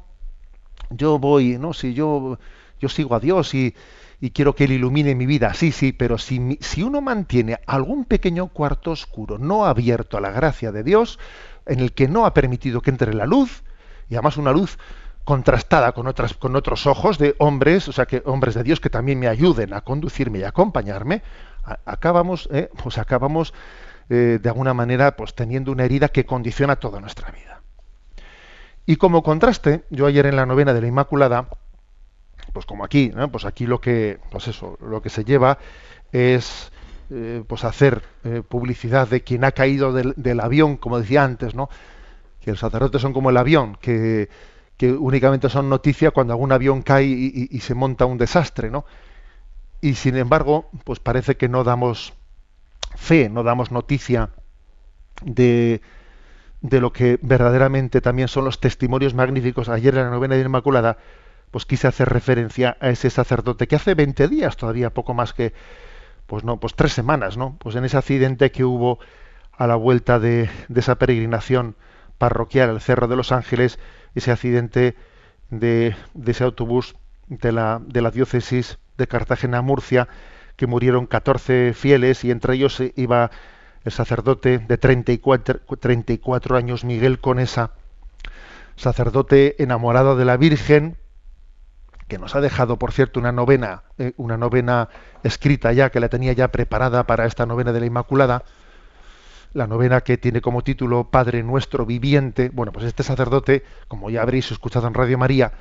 yo voy, no, si yo, yo sigo a Dios y, y quiero que Él ilumine mi vida, sí, sí, pero si, si uno mantiene algún pequeño cuarto oscuro no abierto a la gracia de Dios, en el que no ha permitido que entre la luz, y además una luz contrastada con otras con otros ojos de hombres, o sea que hombres de Dios que también me ayuden a conducirme y acompañarme, acabamos, eh, pues acabamos eh, de alguna manera pues teniendo una herida que condiciona toda nuestra vida. Y como contraste, yo ayer en la novena de la Inmaculada, pues como aquí, pues aquí lo que, pues eso, lo que se lleva es eh, pues hacer publicidad de quien ha caído del, avión, como decía antes, ¿no? Que los sacerdotes son como el avión, que, que únicamente son noticia cuando algún avión cae y, y se monta un desastre, ¿no? Y sin embargo, pues parece que no damos fe, no damos noticia de, de lo que verdaderamente también son los testimonios magníficos. Ayer en la novena de Inmaculada, pues quise hacer referencia a ese sacerdote que hace 20 días, todavía poco más que, pues no, pues tres semanas, ¿no? Pues en ese accidente que hubo a la vuelta de, de esa peregrinación parroquial al Cerro de los Ángeles, ese accidente de, de ese autobús de la, de la diócesis de Cartagena Murcia, que murieron 14 fieles y entre ellos iba el sacerdote de 34, 34 años, Miguel Conesa, sacerdote enamorado de la Virgen, que nos ha dejado, por cierto, una novena, eh, una novena escrita ya, que la tenía ya preparada para esta novena de la Inmaculada, la novena que tiene como título Padre nuestro viviente. Bueno, pues este sacerdote, como ya habréis escuchado en Radio María,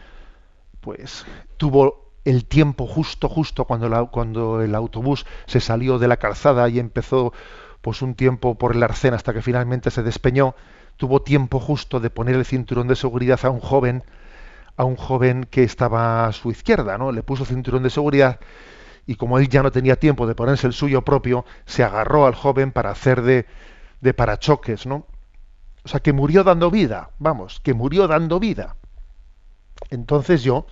pues tuvo el tiempo justo, justo cuando, la- cuando el autobús se salió de la calzada y empezó pues un tiempo por el arcén hasta que finalmente se despeñó, tuvo tiempo justo de poner el cinturón de seguridad a un joven, a un joven que estaba a su izquierda, ¿no? Le puso cinturón de seguridad y como él ya no tenía tiempo de ponerse el suyo propio, se agarró al joven para hacer de, de parachoques, ¿no? O sea, que murió dando vida, vamos, que murió dando vida. Entonces yo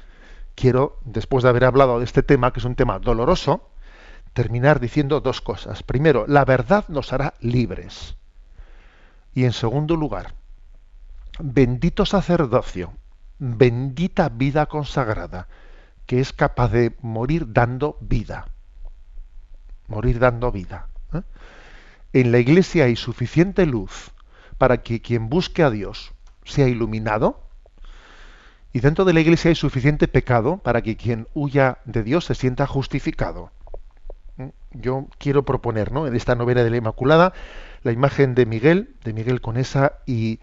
quiero, después de haber hablado de este tema, que es un tema doloroso, terminar diciendo dos cosas. Primero, la verdad nos hará libres. Y en segundo lugar, bendito sacerdocio, bendita vida consagrada, que es capaz de morir dando vida. Morir dando vida. ¿eh? En la iglesia hay suficiente luz para que quien busque a Dios sea iluminado, y dentro de la iglesia hay suficiente pecado para que quien huya de Dios se sienta justificado. ¿Mm? Yo quiero proponer, ¿no? En esta novena de la Inmaculada, la imagen de Miguel, de Miguel Conesa, y,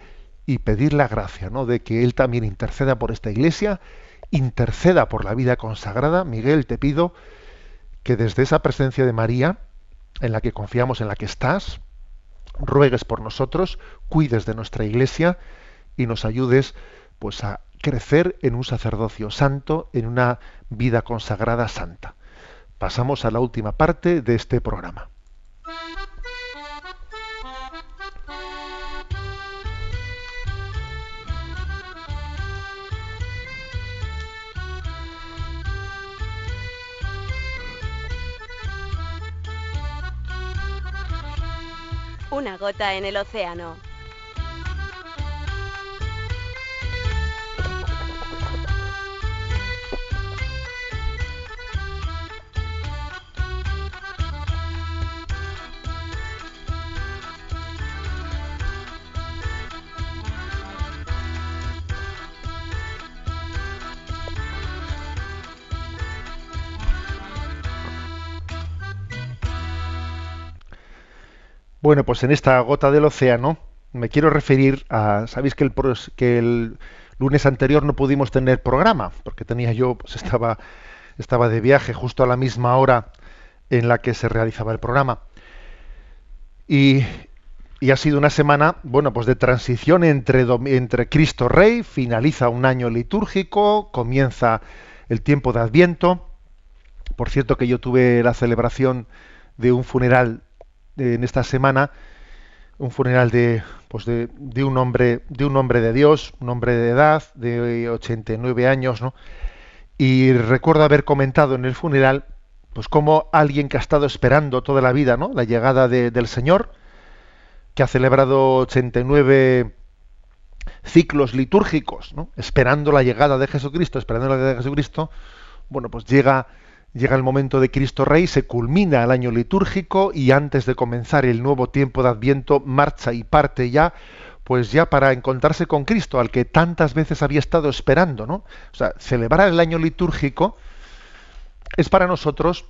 y pedir la gracia, ¿no? De que él también interceda por esta iglesia, interceda por la vida consagrada. Miguel, te pido que desde esa presencia de María, en la que confiamos, en la que estás, ruegues por nosotros, cuides de nuestra iglesia y nos ayudes pues a crecer en un sacerdocio santo, en una vida consagrada santa. Pasamos a la última parte de este programa. Una gota en el océano. Bueno, pues en esta gota del océano me quiero referir a, sabéis que el, lunes anterior no pudimos tener programa porque tenía yo, pues estaba, estaba de viaje justo a la misma hora en la que se realizaba el programa y, y ha sido una semana, bueno, pues de transición entre entre Cristo Rey, finaliza un año litúrgico, comienza el tiempo de Adviento. Por cierto que yo tuve la celebración de un funeral en esta semana un funeral de pues de, de un hombre de un hombre de Dios un hombre de edad de 89 años ¿no? y recuerdo haber comentado en el funeral pues como alguien que ha estado esperando toda la vida ¿no? la llegada de- del Señor que ha celebrado 89 ciclos litúrgicos ¿no? esperando la llegada de Jesucristo esperando la llegada de Jesucristo bueno pues llega Llega el momento de Cristo Rey, se culmina el año litúrgico y antes de comenzar el nuevo tiempo de Adviento marcha y parte ya, pues ya para encontrarse con Cristo, al que tantas veces había estado esperando, ¿no? O sea, celebrar el año litúrgico es para nosotros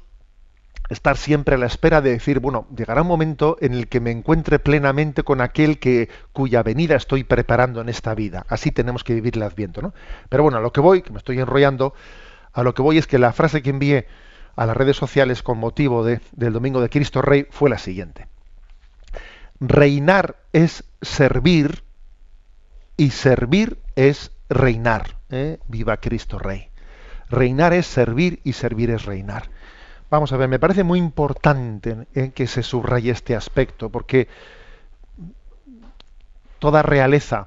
estar siempre a la espera de decir, bueno, llegará un momento en el que me encuentre plenamente con aquel que cuya venida estoy preparando en esta vida. Así tenemos que vivir el Adviento, ¿no? Pero bueno, a lo que voy, que me estoy enrollando, a lo que voy es que la frase que envié a las redes sociales con motivo de- del Domingo de Cristo Rey fue la siguiente. Reinar es servir y servir es reinar. ¿eh? Viva Cristo Rey. Reinar es servir y servir es reinar. Vamos a ver, me parece muy importante ¿eh? que se subraye este aspecto, porque toda realeza,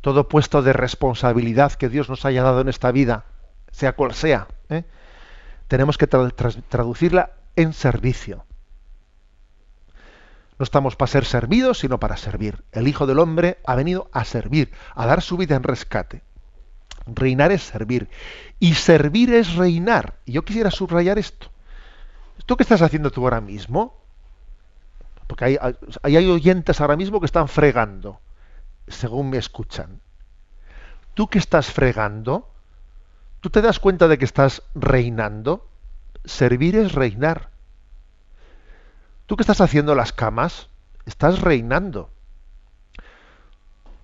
todo puesto de responsabilidad que Dios nos haya dado en esta vida, sea cual sea, ¿eh? tenemos que traducirla en servicio. No estamos para ser servidos, sino para servir. El Hijo del Hombre ha venido a servir, a dar su vida en rescate. Reinar es servir. Y servir es reinar. Y yo quisiera subrayar esto. ¿Esto qué estás haciendo tú ahora mismo? Porque hay, hay, hay oyentes ahora mismo que están fregando, según me escuchan. ¿Tú que estás fregando? ¿Tú te das cuenta de que estás reinando? Servir es reinar. ¿Tú que estás haciendo las camas? Estás reinando.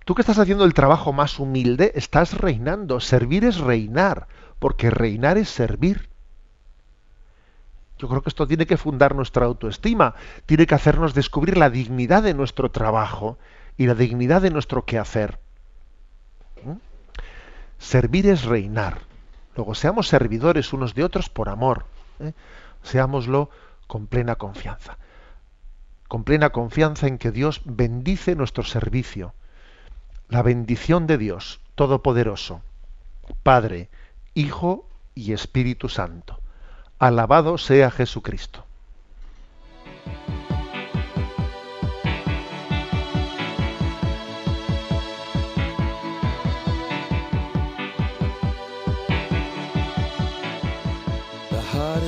¿Tú que estás haciendo el trabajo más humilde? Estás reinando. Servir es reinar. porque reinar es servir. Yo creo que esto tiene que fundar nuestra autoestima, tiene que hacernos descubrir la dignidad de nuestro trabajo y la dignidad de nuestro quehacer. ¿Mm? Servir es reinar. Luego, seamos servidores unos de otros por amor. ¿eh? Seámoslo con plena confianza. Con plena confianza en que Dios bendice nuestro servicio. La bendición de Dios Todopoderoso, Padre, Hijo y Espíritu Santo. Alabado sea Jesucristo.